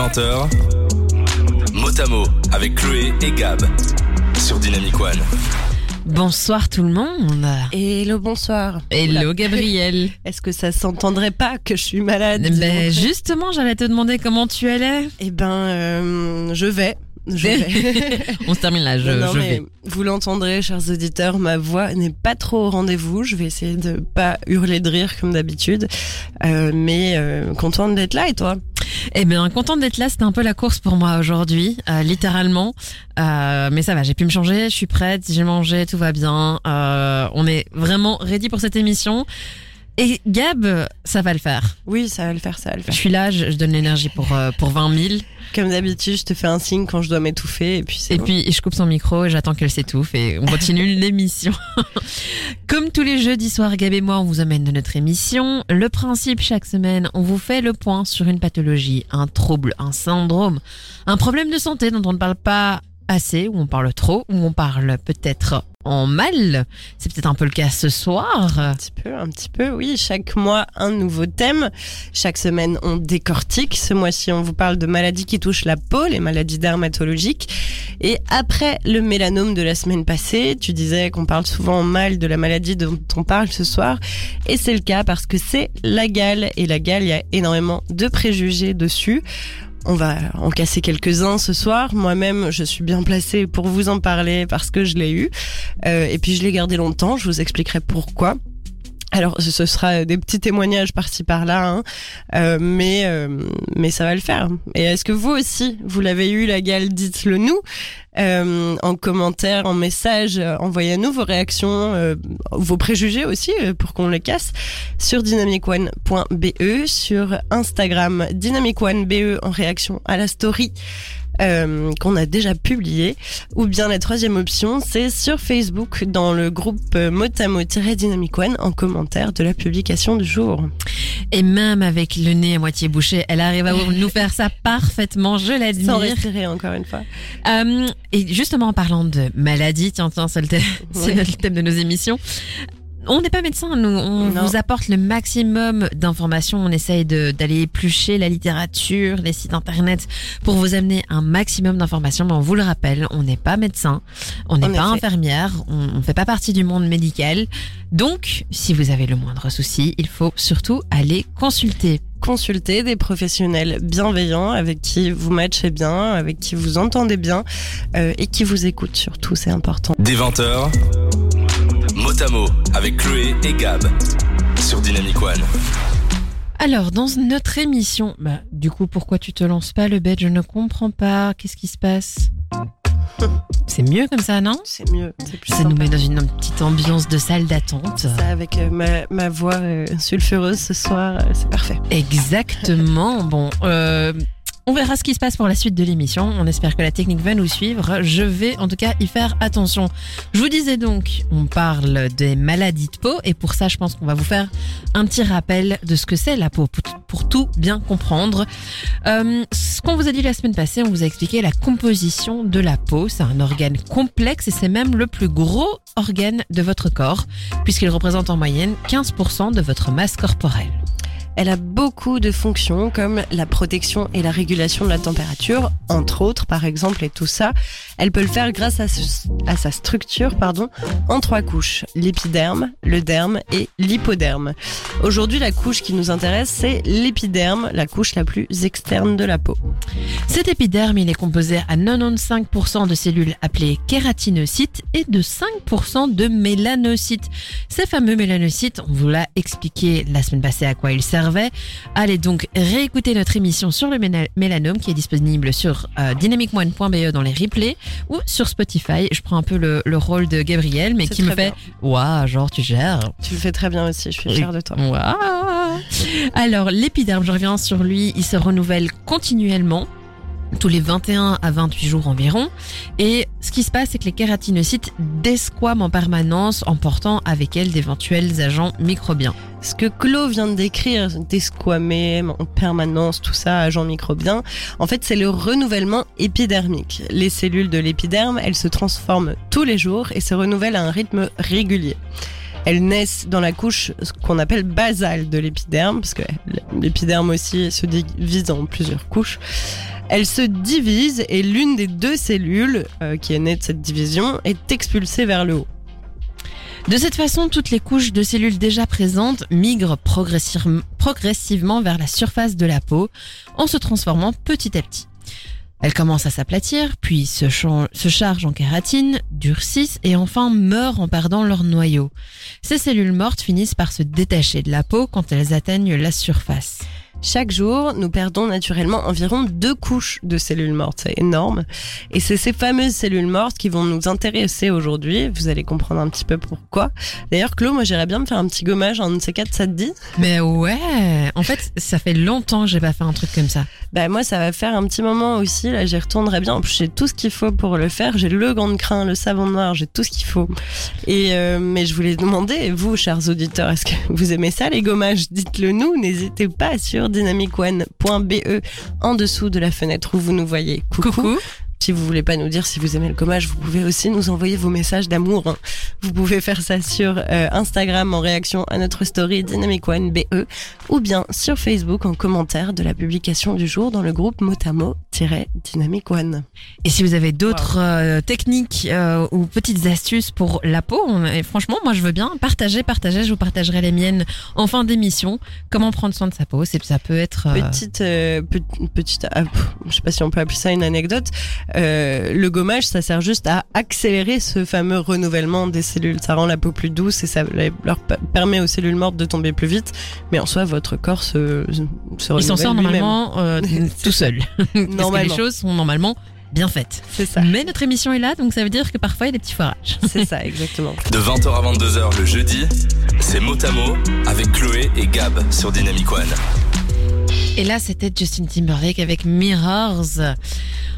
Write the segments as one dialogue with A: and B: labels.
A: 20h, mot à mot avec Chloé et Gab sur Dynamic One.
B: Bonsoir tout le monde.
C: Hello, bonsoir.
B: Hello
C: Oula.
B: Gabriel.
C: Est-ce que ça s'entendrait pas que je suis malade
B: ben justement, j'allais te demander comment tu allais.
C: Eh ben, euh, je vais. Je vais.
B: On se termine là, je,
C: Non,
B: je
C: mais
B: vais.
C: Vous l'entendrez, chers auditeurs, ma voix n'est pas trop au rendez-vous. Je vais essayer de pas hurler de rire comme d'habitude. Euh, mais euh, contente d'être là et toi?
B: Eh bien, contente d'être là. C'était un peu la course pour moi aujourd'hui, euh, littéralement. Euh, mais ça va, j'ai pu me changer. Je suis prête. J'ai mangé, tout va bien. Euh, on est vraiment ready pour cette émission. Et Gab, ça va le faire.
C: Oui, ça va le faire, ça va le
B: Je
C: faire.
B: suis là, je, je donne l'énergie pour euh, pour 20 000.
C: Comme d'habitude, je te fais un signe quand je dois m'étouffer et puis c'est
B: Et
C: bon.
B: puis je coupe son micro et j'attends qu'elle s'étouffe et on continue l'émission. Comme tous les jeudis soirs, Gab et moi, on vous amène de notre émission. Le principe, chaque semaine, on vous fait le point sur une pathologie, un trouble, un syndrome, un problème de santé dont on ne parle pas assez, ou on parle trop, ou on parle peut-être en mal. C'est peut-être un peu le cas ce soir.
C: Un petit peu, un petit peu, oui. Chaque mois, un nouveau thème. Chaque semaine, on décortique. Ce mois-ci, on vous parle de maladies qui touchent la peau, les maladies dermatologiques. Et après le mélanome de la semaine passée, tu disais qu'on parle souvent mal de la maladie dont on parle ce soir. Et c'est le cas parce que c'est la gale. Et la gale, il y a énormément de préjugés dessus. On va en casser quelques-uns ce soir. Moi-même, je suis bien placée pour vous en parler parce que je l'ai eu. Euh, et puis je l'ai gardé longtemps. Je vous expliquerai pourquoi. Alors, ce sera des petits témoignages par-ci par-là, hein. Euh, mais euh, mais ça va le faire. Et est-ce que vous aussi, vous l'avez eu la gale? Dites-le nous euh, en commentaire, en message. Envoyez-nous vos réactions, vos préjugés aussi pour qu'on les casse sur dynamicone.be, sur Instagram dynamicone.be en réaction à la story euh, qu'on a déjà publié. Ou bien la troisième option, c'est sur Facebook dans le groupe euh, motamo-dynamic one en commentaire de la publication du jour.
B: Et même avec le nez à moitié bouché, elle arrive à nous faire ça parfaitement, je
C: Sans
B: l'admire.
C: respirer encore une fois.
B: Euh, et justement, en parlant de maladie, tiens, tiens, c'est le, thème de nos émissions. On n'est pas médecin, nous, on
C: Non.
B: vous apporte le maximum d'informations. On essaye de- d'aller éplucher la littérature, les sites internet pour vous amener un maximum d'informations. Mais on vous le rappelle, on n'est pas médecin, on n'est pas
C: effet.
B: infirmière, on ne fait pas partie du monde médical. Donc, si vous avez le moindre souci, il faut surtout aller consulter.
C: Consultez des professionnels bienveillants avec qui vous matchez bien, avec qui vous entendez bien euh, et qui vous écoutent surtout, c'est important.
A: Des 20h, mot à mot avec Chloé et Gab sur Dynamic One.
B: Alors, dans notre émission, bah, du coup, pourquoi tu te lances pas le bête? Je ne comprends pas. Qu'est-ce qui se passe? C'est mieux comme ça, non?
C: C'est mieux, plus
B: Ça nous met dans une petite ambiance de salle d'attente.
C: Ça, avec euh, ma, ma voix euh, sulfureuse ce soir, euh, c'est parfait.
B: Exactement. Bon, euh, on verra ce qui se passe pour la suite de l'émission. On espère que la technique va nous suivre. Je vais en tout cas y faire attention. Je vous disais donc, on parle des maladies de peau et pour ça, je pense qu'on va vous faire un petit rappel de ce que c'est la peau pour, tout bien comprendre. Euh, ce qu'on vous a dit la semaine passée, on vous a expliqué la composition de la peau. C'est un organe complexe et c'est même le plus gros organe de votre corps puisqu'il représente en moyenne 15% de votre masse corporelle.
C: Elle a beaucoup de fonctions comme la protection et la régulation de la température, entre autres par exemple, et tout ça. Elle peut le faire grâce à, sa structure pardon, en trois couches, l'épiderme, le derme et l'hypoderme. Aujourd'hui, la couche qui nous intéresse, c'est l'épiderme, la couche la plus externe de la peau.
B: Cet épiderme, il est composé à 95% de cellules appelées kératinocytes et de 5% de mélanocytes. Ces fameux mélanocytes, on vous l'a expliqué la semaine passée à quoi ils Allez donc réécouter notre émission sur le mélanome qui est disponible sur euh, dynamicone.be dans les replays ou sur Spotify. Je prends un peu le, le rôle de Gabriel, mais qui me fait Waouh, genre tu gères.
C: Tu le fais très bien aussi, je suis fière de toi.
B: Waouh Alors, l'épiderme, je reviens sur lui, il se renouvelle continuellement tous les 21 à 28 jours environ. Et ce qui se passe, c'est que les kératinocytes desquament en permanence, emportant avec elles d'éventuels agents microbiens.
C: Ce que Claude vient de décrire, desquamé, en permanence, tout ça, agent microbien, en fait, c'est le renouvellement épidermique. Les cellules de l'épiderme, elles se transforment tous les jours et se renouvellent à un rythme régulier. Elles naissent dans la couche qu'on appelle basale de l'épiderme, parce que l'épiderme aussi se divise en plusieurs couches. Elle se divise et l'une des deux cellules euh, qui est née de cette division est expulsée vers le haut.
B: De cette façon, toutes les couches de cellules déjà présentes migrent progressivement- vers la surface de la peau en se transformant petit à petit. Elles commencent à s'aplatir, puis se, se chargent en kératine, durcissent et enfin meurent en perdant leur noyau. Ces cellules mortes finissent par se détacher de la peau quand elles atteignent la surface.
C: Chaque jour, nous perdons naturellement environ deux couches de cellules mortes. C'est énorme. Et c'est ces fameuses cellules mortes qui vont nous intéresser aujourd'hui. Vous allez comprendre un petit peu pourquoi. D'ailleurs, Claude, moi, j'irais bien me faire un petit gommage, un de ces quatre, ça te dit?
B: Mais ouais, en fait, ça fait longtemps que j'ai pas fait un truc comme ça.
C: Bah moi, ça va faire un petit moment aussi. Là, j'y retournerai bien. En plus, j'ai tout ce qu'il faut pour le faire. J'ai le gant de crin, le savon noir, j'ai tout ce qu'il faut. Et euh, mais je voulais demander, vous, chers auditeurs, est-ce que vous aimez ça, les gommages? Dites-le nous. N'hésitez pas sur dynamicone.be en dessous de la fenêtre où vous nous voyez.
B: Coucou.
C: Si vous voulez pas nous dire si vous aimez le gommage, vous pouvez aussi nous envoyer vos messages d'amour. hein. Vous pouvez faire ça sur euh, Instagram en réaction à notre story Dynamic One BE ou bien sur Facebook en commentaire de la publication du jour dans le groupe One.
B: Et si vous avez d'autres euh, techniques euh, ou petites astuces pour la peau, on- et franchement, moi je veux bien partager, partager. Je vous partagerai les miennes en fin d'émission. Comment prendre soin de sa peau, c'est ça peut être. euh,
C: Petite, euh, pe- petite, ah, pff, je sais pas si on peut appeler ça une anecdote. Euh, le gommage, ça sert juste à accélérer ce fameux renouvellement des cellules. Ça rend la peau plus douce et ça leur permet aux cellules mortes de tomber plus vite. Mais en soi, votre corps se, se
B: il s'en
C: renouvelle
B: sort normalement euh, tout seul. Parce que les choses sont normalement bien faites.
C: C'est ça.
B: Mais notre émission est là, donc ça veut dire que parfois il y a des petits foirages.
C: C'est ça, exactement.
A: De 20h à 22h le jeudi, c'est Motamo avec Chloé et Gab sur Dynamic One.
B: Et là, c'était Justin Timberlake avec Mirrors.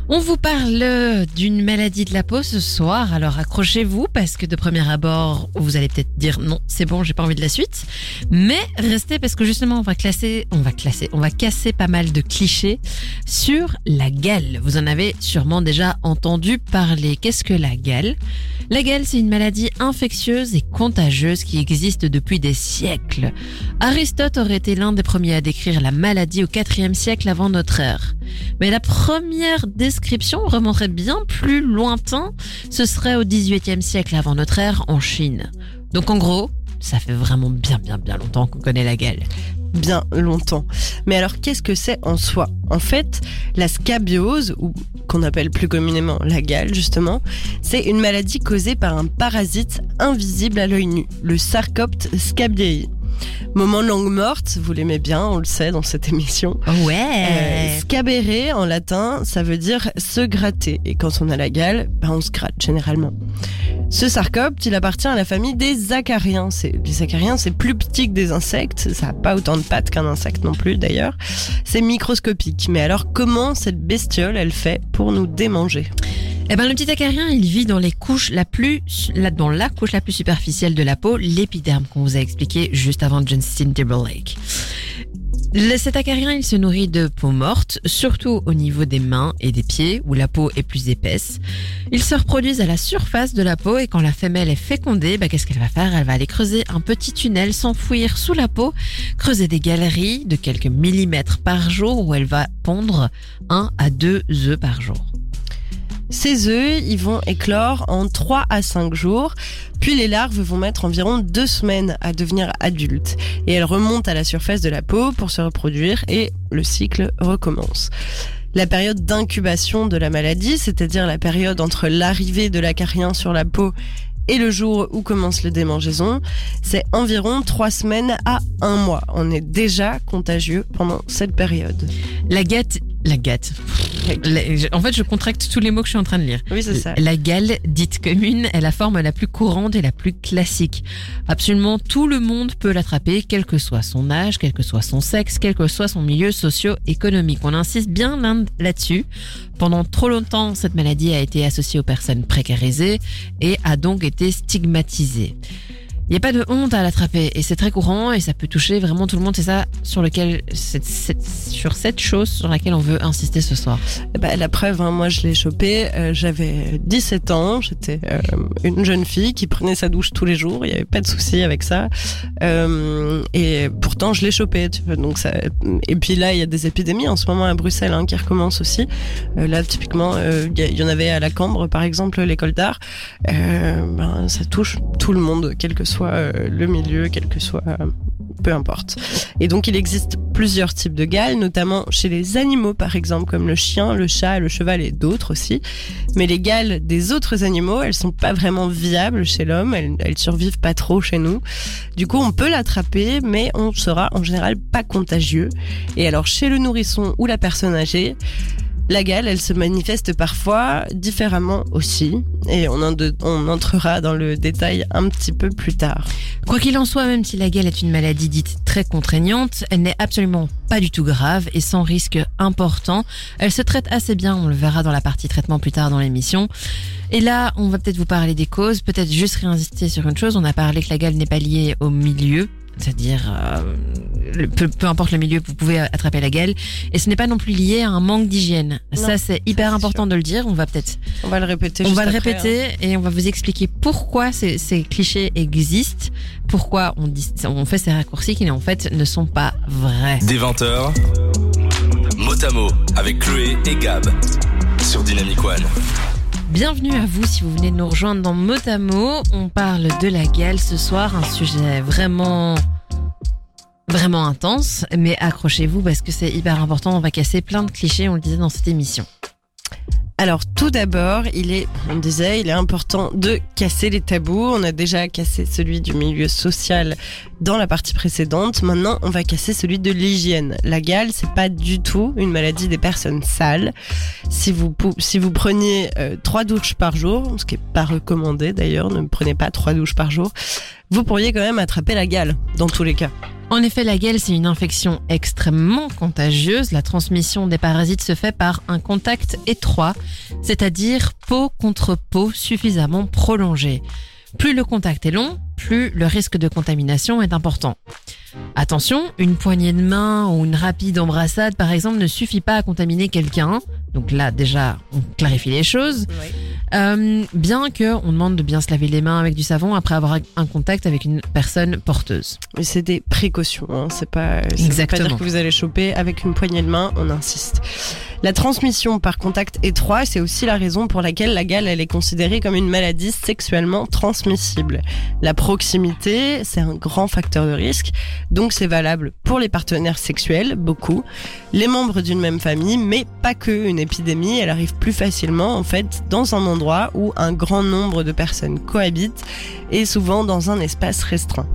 B: On vous parle d'une maladie de la peau ce soir, alors accrochez-vous parce que de premier abord, vous allez peut-être dire non, c'est bon, j'ai pas envie de la suite. Mais restez parce que justement, on va classer, on va classer, on va casser pas mal de clichés sur la gale. Vous en avez sûrement déjà entendu parler. Qu'est-ce que la gale? La gale, c'est une maladie infectieuse et contagieuse qui existe depuis des siècles. Aristote aurait été l'un des premiers à décrire la maladie au IVe siècle avant notre ère. Mais la première description remonterait bien plus lointain, ce serait au XVIIIe siècle avant notre ère en Chine. Donc en gros, ça fait vraiment bien bien bien longtemps qu'on connaît la gale.
C: Bien longtemps. Mais alors, qu'est-ce que c'est en soi? En fait, la scabiose, ou qu'on appelle plus communément la gale, justement, c'est une maladie causée par un parasite invisible à l'œil nu, le Sarcopte scabiei. Moment langue morte, vous l'aimez bien, on le sait dans cette émission. Euh,
B: Ouais.
C: scabere en latin, ça veut dire se gratter. Et quand on a la gale, ben on se gratte généralement. Ce sarcopte, il appartient à la famille des acariens. Les acariens, c'est plus petit que des insectes. Ça n'a pas autant de pattes qu'un insecte non plus d'ailleurs. C'est microscopique. Mais alors comment cette bestiole, elle fait pour nous démanger?
B: Eh ben, le petit acarien, il vit dans les couches la plus, là, dans la couche la plus superficielle de la peau, l'épiderme qu'on vous a expliqué juste avant Justin Timberlake. Le, cet acarien, il se nourrit de peau morte, surtout au niveau des mains et des pieds, où la peau est plus épaisse. Ils se reproduisent à la surface de la peau et quand la femelle est fécondée, bah, qu'est-ce qu'elle va faire? Elle va aller creuser un petit tunnel, s'enfouir sous la peau, creuser des galeries de quelques millimètres par jour où elle va pondre un à deux œufs par jour.
C: Ces œufs, ils vont éclore en 3 à 5 jours, puis les larves vont mettre environ 2 semaines à devenir adultes. Et elles remontent à la surface de la peau pour se reproduire et le cycle recommence. La période d'incubation de la maladie, c'est-à-dire la période entre l'arrivée de l'acarien sur la peau et le jour où commence le démangeaison, c'est environ 3 semaines à 1 mois. On est déjà contagieux pendant cette période.
B: La gâte, la gâte. En fait, je contracte tous les mots que je suis en train de lire.
C: Oui, c'est ça.
B: La gale, dite commune, est la forme la plus courante et la plus classique. Absolument tout le monde peut l'attraper, quel que soit son âge, quel que soit son sexe, quel que soit son milieu socio-économique. On insiste bien là- là-dessus. Pendant trop longtemps, cette maladie a été associée aux personnes précarisées et a donc été stigmatisée. Il n'y a pas de honte à l'attraper et c'est très courant et ça peut toucher vraiment tout le monde. C'est ça sur lequel, c'est- sur cette chose sur laquelle on veut insister ce soir.
C: Bah, la preuve, hein, moi je l'ai chopé, euh, j'avais 17 ans, j'étais euh, une jeune fille qui prenait sa douche tous les jours, il n'y avait pas de souci avec ça. Euh, et pourtant je l'ai chopé. Donc ça... Et puis là, il y a des épidémies en ce moment à Bruxelles hein, qui recommencent aussi. Euh, là, typiquement, il y en avait à la Cambre, par exemple, l'école d'art. Ben, ça touche tout le monde, quel que soit euh, le milieu, quel que soit... euh, peu importe. Et donc il existe plusieurs types de gales, notamment chez les animaux par exemple, comme le chien, le chat, le cheval et d'autres aussi. Mais les gales des autres animaux, elles sont pas vraiment viables chez l'homme, elles, elles survivent pas trop chez nous. Du coup, on peut l'attraper, mais on sera en général pas contagieux. Et alors chez le nourrisson ou la personne âgée, la gale, elle se manifeste parfois différemment aussi, et on, entrera dans le détail un petit peu plus tard.
B: Quoi qu'il en soit, même si la gale est une maladie dite très contraignante, elle n'est absolument pas du tout grave et sans risque important. Elle se traite assez bien, on le verra dans la partie traitement plus tard dans l'émission. Et là, on va peut-être vous parler des causes, peut-être juste réinsister sur une chose. On a parlé que la gale n'est pas liée au milieu. C'est-à-dire, euh, peu, peu importe le milieu, vous pouvez attraper la gale. Et ce n'est pas non plus lié à un manque d'hygiène. Ça, c'est hyper important de le dire. On va peut-être
C: On va le répéter.
B: on
C: juste
B: va le
C: après, hein.
B: répéter et on va vous expliquer pourquoi ces, ces clichés existent, pourquoi on, dit, on fait ces raccourcis qui en fait ne sont pas vrais.
A: Des 20h, mot à mot avec Chloé et Gab sur Dynamic One.
B: Bienvenue à vous si vous venez de nous rejoindre dans Motamo. On parle de la gale ce soir, un sujet vraiment vraiment intense, mais accrochez-vous parce que c'est hyper important, on va casser plein de clichés, on le disait dans cette émission.
C: Alors tout d'abord, il est, on disait, il est important de casser les tabous. On a déjà cassé celui du milieu social dans la partie précédente. Maintenant, on va casser celui de l'hygiène. La gale, c'est pas du tout une maladie des personnes sales. Si vous si vous preniez euh, trois douches par jour, ce qui est pas recommandé d'ailleurs, ne prenez pas trois douches par jour, vous pourriez quand même attraper la gale dans tous les cas.
B: En effet, la gale, c'est une infection extrêmement contagieuse. La transmission des parasites se fait par un contact étroit, c'est-à-dire peau contre peau suffisamment prolongé. Plus le contact est long, plus le risque de contamination est important. Attention, une poignée de main ou une rapide embrassade, par exemple, ne suffit pas à contaminer quelqu'un. Donc là, déjà, on clarifie les choses. Euh, bien que on demande de bien se laver les mains avec du savon après avoir un contact avec une personne porteuse.
C: Mais c'est des précautions, hein. c'est pas, ça veut pas
B: Exactement.
C: dire que vous allez choper avec une poignée de main, on insiste. La transmission par contact étroit, c'est aussi la raison pour laquelle la gale, elle est considérée comme une maladie sexuellement transmissible. La proximité, c'est un grand facteur de risque, donc c'est valable pour les partenaires sexuels, beaucoup, les membres d'une même famille, mais pas que. Une épidémie, elle arrive plus facilement, en fait, dans un endroit où un grand nombre de personnes cohabitent et souvent dans un espace restreint.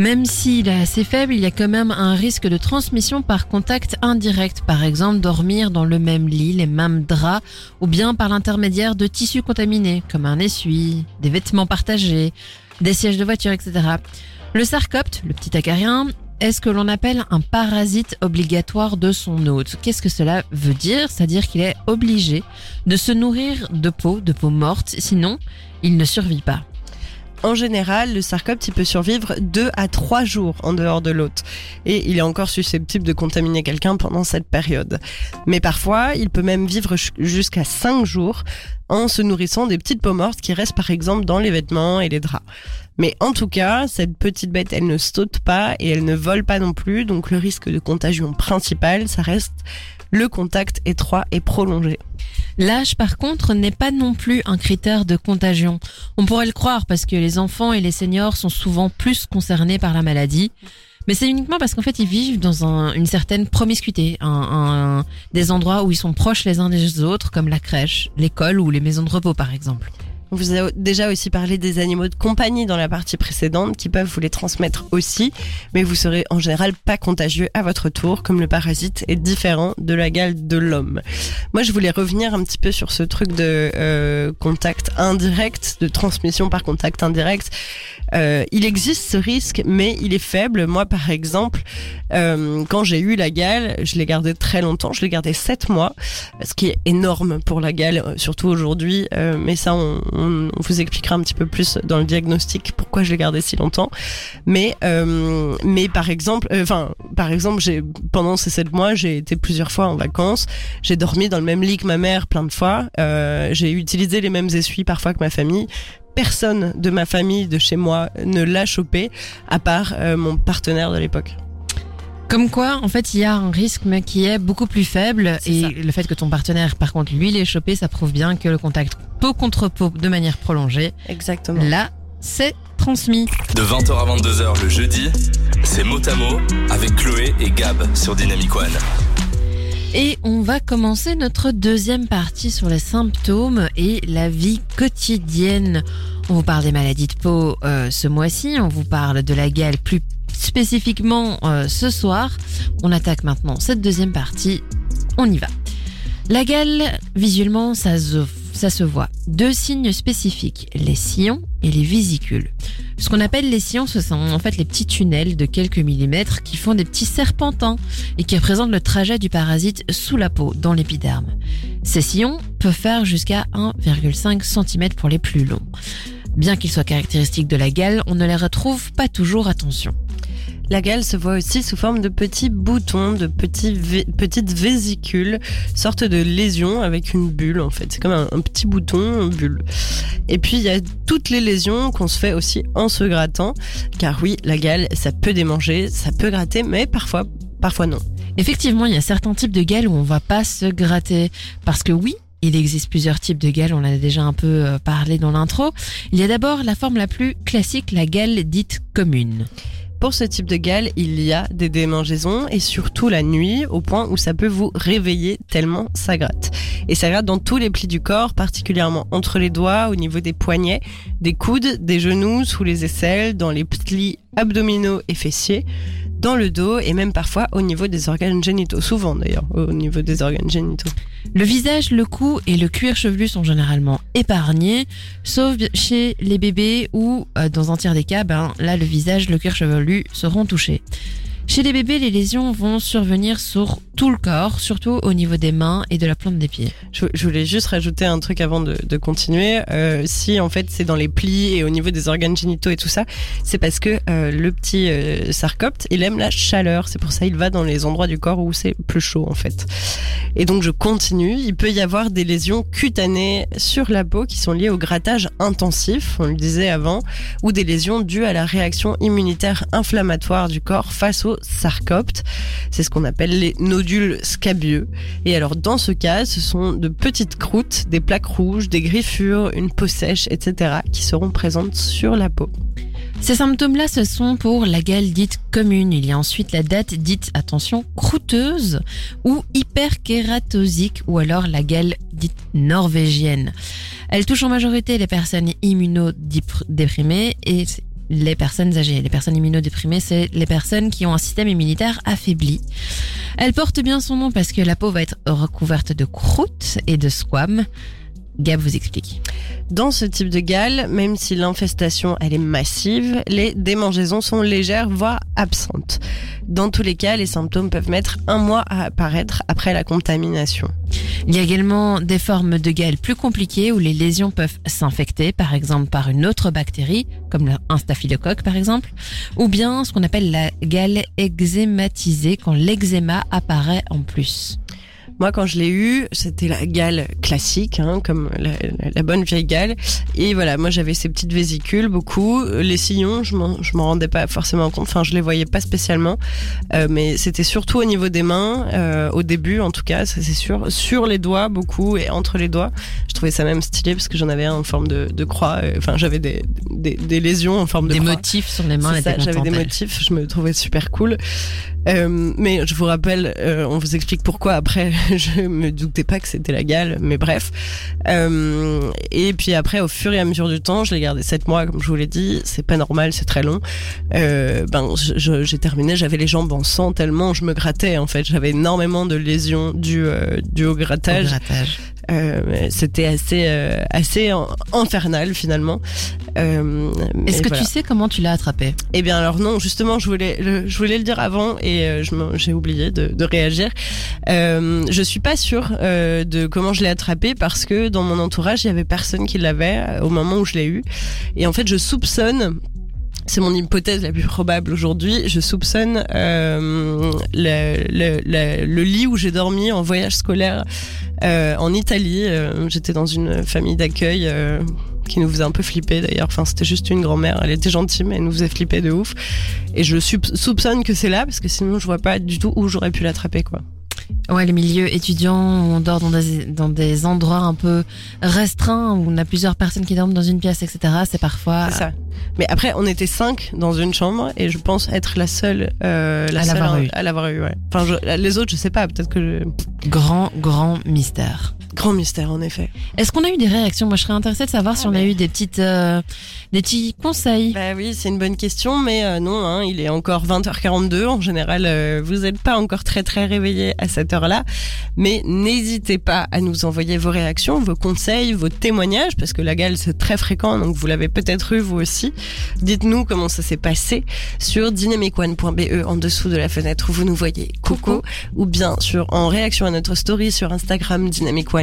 B: Même s'il est assez faible, il y a quand même un risque de transmission par contact indirect. Par exemple, dormir dans le même lit, les mêmes draps, ou bien par l'intermédiaire de tissus contaminés, comme un essuie, des vêtements partagés, des sièges de voiture, etc. Le sarcopte, le petit acarien, est ce que l'on appelle un parasite obligatoire de son hôte. Qu'est-ce que cela veut dire? C'est-à-dire qu'il est obligé de se nourrir de peau, de peau morte, sinon il ne survit pas.
C: En général, le sarcopte peut survivre 2 à 3 jours en dehors de l'hôte et il est encore susceptible de contaminer quelqu'un pendant cette période. Mais parfois, il peut même vivre jusqu'à 5 jours en se nourrissant des petites peaux mortes qui restent par exemple dans les vêtements et les draps. Mais en tout cas, cette petite bête, elle ne saute pas et elle ne vole pas non plus, donc le risque de contagion principal, ça reste le contact étroit et prolongé.
B: L'âge, par contre, n'est pas non plus un critère de contagion. On pourrait le croire parce que les enfants et les seniors sont souvent plus concernés par la maladie. Mais c'est uniquement parce qu'en fait, ils vivent dans un- une certaine promiscuité, des endroits où ils sont proches les uns des autres, comme la crèche, l'école ou les maisons de repos, par exemple.
C: On vous a déjà aussi parlé des animaux de compagnie dans la partie précédente qui peuvent vous les transmettre aussi, mais vous serez en général pas contagieux à votre tour, comme le parasite est différent de la gale de l'homme. Moi, je voulais revenir un petit peu sur ce truc de euh, contact indirect, de transmission par contact indirect. Euh, il existe ce risque, mais il est faible. Moi, par exemple, euh, quand j'ai eu la gale, je l'ai gardé très longtemps. Je l'ai gardé sept mois, ce qui est énorme pour la gale, euh, surtout aujourd'hui. Euh, mais ça, on, on, on vous expliquera un petit peu plus dans le diagnostic pourquoi je l'ai gardé si longtemps. Mais, euh, mais par exemple, euh, enfin, par exemple, j'ai pendant ces sept mois, j'ai été plusieurs fois en vacances. J'ai dormi dans le même lit que ma mère plein de fois. Euh, j'ai utilisé les mêmes essuies parfois que ma famille. Personne de ma famille, de chez moi, ne l'a chopé, à part euh, mon partenaire de l'époque.
B: Comme quoi, en fait, il y a un risque mais qui est beaucoup plus faible et
C: ça.
B: le fait que ton partenaire, par contre, lui l'ait chopé, ça prouve bien que le contact peau contre peau de manière prolongée,
C: Exactement.
B: là, c'est transmis.
A: De 20h à 22h le jeudi, c'est mot à mot avec Chloé et Gab sur Dynamic One.
B: Et on va commencer notre deuxième partie sur les symptômes et la vie quotidienne. On vous parle des maladies de peau euh, ce mois-ci, on vous parle de la gale plus spécifiquement euh, ce soir. On attaque maintenant cette deuxième partie. On y va. La gale, visuellement, ça se, ça se voit. Deux signes spécifiques, les sillons et les vésicules. Ce qu'on appelle les sillons, ce sont en fait les petits tunnels de quelques millimètres qui font des petits serpentins et qui représentent le trajet du parasite sous la peau, dans l'épiderme. Ces sillons peuvent faire jusqu'à 1,5 cm pour les plus longs. Bien qu'ils soient caractéristiques de la gale, on ne les retrouve pas toujours, attention.
C: La gale se voit aussi sous forme de petits boutons, de petites vésicules, sorte de lésions avec une bulle en fait. C'est comme un, petit bouton, une bulle. Et puis il y a toutes les lésions qu'on se fait aussi en se grattant, car oui, la gale, ça peut démanger, ça peut gratter, mais parfois, parfois non.
B: Effectivement, il y a certains types de gales où on va pas se gratter. Parce que oui, il existe plusieurs types de gales, on en a déjà un peu euh, parlé dans l'intro. Il y a d'abord la forme la plus classique, la gale dite commune.
C: Pour ce type de gale, il y a des démangeaisons et surtout la nuit, au point où ça peut vous réveiller tellement ça gratte. Et ça gratte dans tous les plis du corps, particulièrement entre les doigts, au niveau des poignets, des coudes, des genoux, sous les aisselles, dans les plis abdominaux et fessiers, dans le dos et même parfois au niveau des organes génitaux. Souvent d'ailleurs, au niveau des organes génitaux.
B: Le visage, le cou et le cuir chevelu sont généralement épargnés, sauf chez les bébés où, euh, dans un tiers des cas, ben, là, le visage, le cuir chevelu seront touchés. Chez les bébés, les lésions vont survenir sur tout le corps, surtout au niveau des mains et de la plante des pieds.
C: Je, voulais juste rajouter un truc avant de, de continuer. Euh, si en fait c'est dans les plis et au niveau des organes génitaux et tout ça, c'est parce que euh, le petit euh, sarcopte, il aime la chaleur. C'est pour ça il va dans les endroits du corps où c'est plus chaud en fait. Et donc je continue. Il peut y avoir des lésions cutanées sur la peau qui sont liées au grattage intensif, on le disait avant, ou des lésions dues à la réaction immunitaire inflammatoire du corps face au sarcopte. C'est ce qu'on appelle les nodules scabieux. Et alors dans ce cas, ce sont de petites croûtes, des plaques rouges, des griffures, une peau sèche, etc. qui seront présentes sur la peau.
B: Ces symptômes-là, ce sont pour la gale dite commune. Il y a ensuite la date dite, attention, croûteuse ou hyperkératosique ou alors la gale dite norvégienne. Elle touche en majorité les personnes immunodéprimées et les personnes âgées. Les personnes immunodéprimées, c'est les personnes qui ont un système immunitaire affaibli. Elle porte bien son nom parce que la peau va être recouverte de croûtes et de squames. Gab vous explique.
C: Dans ce type de gale, même si l'infestation elle est massive, les démangeaisons sont légères voire absentes. Dans tous les cas, les symptômes peuvent mettre un mois à apparaître après la contamination.
B: Il y a également des formes de gale plus compliquées où les lésions peuvent s'infecter, par exemple par une autre bactérie, comme un staphylocoque par exemple, ou bien ce qu'on appelle la gale eczématisée quand l'eczéma apparaît en plus.
C: Moi, quand je l'ai eu, c'était la gale classique, hein, comme la, la- la bonne vieille gale. Et voilà, moi j'avais ces petites vésicules, beaucoup. Les sillons, je m'en, je m'en rendais pas forcément compte. Enfin, je les voyais pas spécialement. Euh, mais c'était surtout au niveau des mains, euh, au début en tout cas, ça c'est sûr. Sur les doigts, beaucoup, et entre les doigts. Je trouvais ça même stylé parce que j'en avais un en forme de, de croix. Euh, Enfin, j'avais des, des, des lésions en forme de
B: Des
C: croix.
B: motifs sur les mains.
C: Ça, j'avais des
B: elle.
C: motifs, je me trouvais super cool. Euh, mais je vous rappelle, euh, on vous explique pourquoi après, je me doutais pas que c'était la gale, mais bref. Euh, et puis après, au fur et à mesure du temps, je l'ai gardé 7 mois, comme je vous l'ai dit, c'est pas normal, c'est très long. Euh, ben, j'ai terminé, j'avais les jambes en sang tellement je me grattais en fait, j'avais énormément de lésions dues, euh, Au grattage. Euh, C'était assez, euh, assez infernal finalement. Euh,
B: Est-ce que
C: voilà.
B: tu sais comment tu l'as attrapé
C: Eh bien alors non, justement, je voulais, le- je voulais le dire avant et euh, j'ai oublié de, de réagir. Euh, je suis pas sûre euh, de comment je l'ai attrapé parce que dans mon entourage, il y avait personne qui l'avait au moment où je l'ai eu. Et en fait, je soupçonne. C'est mon hypothèse la plus probable aujourd'hui. Je soupçonne euh, le, le, le, lit où j'ai dormi en voyage scolaire euh, en Italie. Euh, J'étais dans une famille d'accueil euh, qui nous faisait un peu flipper d'ailleurs. Enfin, c'était juste une grand-mère. Elle était gentille, mais elle nous faisait flipper de ouf. Et je soupçonne que c'est là parce que sinon je vois pas du tout où j'aurais pu l'attraper quoi.
B: Ouais, les milieux étudiants où on dort dans des, dans des endroits un peu restreints, où on a plusieurs personnes qui dorment dans une pièce, etc. C'est parfois
C: ça. Mais après, on était cinq dans une chambre et je pense être la seule, euh, la
B: À
C: seule
B: l'avoir eu.
C: à l'avoir eu. Ouais. Enfin, je- les autres, je sais pas. Peut-être que je...
B: grand, grand mystère.
C: Grand mystère en effet.
B: Est-ce qu'on a eu des réactions Moi, je serais intéressée de savoir si on a eu des petites, euh, des petits conseils.
C: Bah oui, c'est une bonne question, mais euh, non, hein, il est encore 20h42. En général, euh, vous n'êtes pas encore très très réveillé à cette heure-là, mais n'hésitez pas à nous envoyer vos réactions, vos conseils, vos témoignages, parce que la gale c'est très fréquent, donc vous l'avez peut-être eu vous aussi. Dites-nous comment ça s'est passé sur dynamicone.be en dessous de la fenêtre où vous nous voyez. Coucou, ou bien sur en réaction à notre story sur Instagram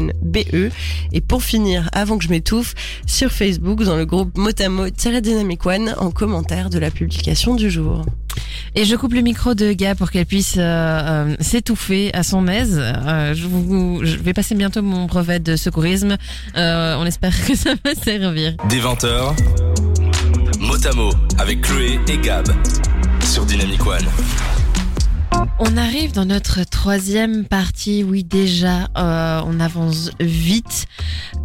C: dynamicone.be. Et pour finir, avant que je m'étouffe, sur Facebook dans le groupe Motamo-Dynamic One en commentaire de la publication du jour.
B: Et je coupe le micro de Gab pour qu'elle puisse euh, euh, s'étouffer à son aise. Euh, je, vous, je vais passer bientôt mon brevet de secourisme. Euh, on espère que ça va servir.
A: Des 20h, Motamo avec Chloé et Gab sur Dynamic One.
B: On arrive dans notre troisième partie. Oui, déjà, euh, on avance vite.